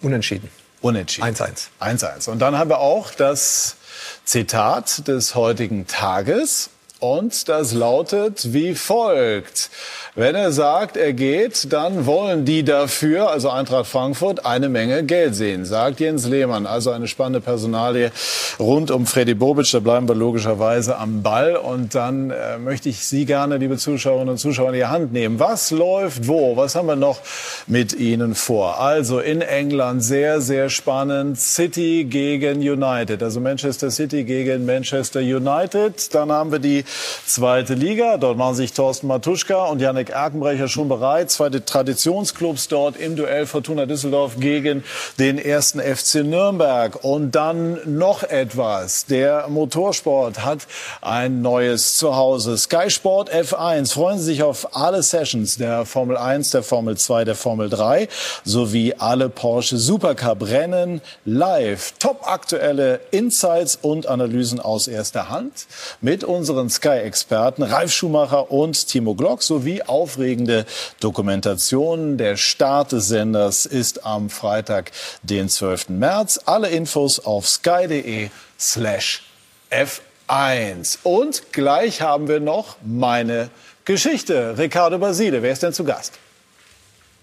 Unentschieden. Unentschieden. 1-1. 1-1. Und dann haben wir auch das Zitat des heutigen Tages. Und das lautet wie folgt. Wenn er sagt, er geht, dann wollen die dafür, also Eintracht Frankfurt, eine Menge Geld sehen, sagt Jens Lehmann. Also eine spannende Personalie rund um Freddy Bobic. Da bleiben wir logischerweise am Ball. Und dann äh, möchte ich Sie gerne, liebe Zuschauerinnen und Zuschauer, in die Hand nehmen. Was läuft wo? Was haben wir noch mit Ihnen vor? Also in England sehr, sehr spannend. City gegen United. Also Manchester City gegen Manchester United. Dann haben wir die zweite Liga. Dort machen sich Thorsten Matuschka und Yannick Erkenbrecher schon bereit. Zwei Traditionsclubs dort im Duell Fortuna Düsseldorf gegen den ersten FC Nürnberg. Und dann noch etwas. Der Motorsport hat ein neues Zuhause. Sky Sport F1. Freuen Sie sich auf alle Sessions der Formel 1, der Formel 2, der Formel 3 sowie alle Porsche Supercup Rennen live. Top aktuelle Insights und Analysen aus erster Hand mit unseren Sky Sky-Experten Ralf Schumacher und Timo Glock sowie aufregende Dokumentationen. Der Start des Senders ist am Freitag, den 12. März. Alle Infos auf sky.de slash F1. Und gleich haben wir noch meine Geschichte. Ricardo Basile, wer ist denn zu Gast?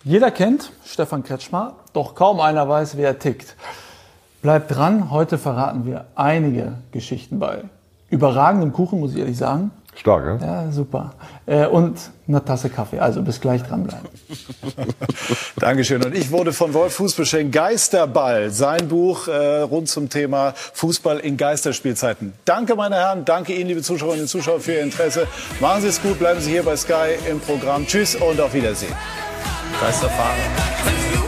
Jeder kennt Stefan Kretschmer, doch kaum einer weiß, wie er tickt. Bleibt dran, heute verraten wir einige Geschichten bei überragendem Kuchen, muss ich ehrlich sagen. Stark, ja? Ja, super. Äh, und eine Tasse Kaffee. Also bis gleich dranbleiben. Dankeschön. Und ich wurde von Wolf Fuß beschenkt. Geisterball, sein Buch äh, rund zum Thema Fußball in Geisterspielzeiten. Danke, meine Herren. Danke Ihnen, liebe Zuschauerinnen und Zuschauer, für Ihr Interesse. Machen Sie es gut. Bleiben Sie hier bei Sky im Programm. Tschüss und auf Wiedersehen. Geisterfahrer.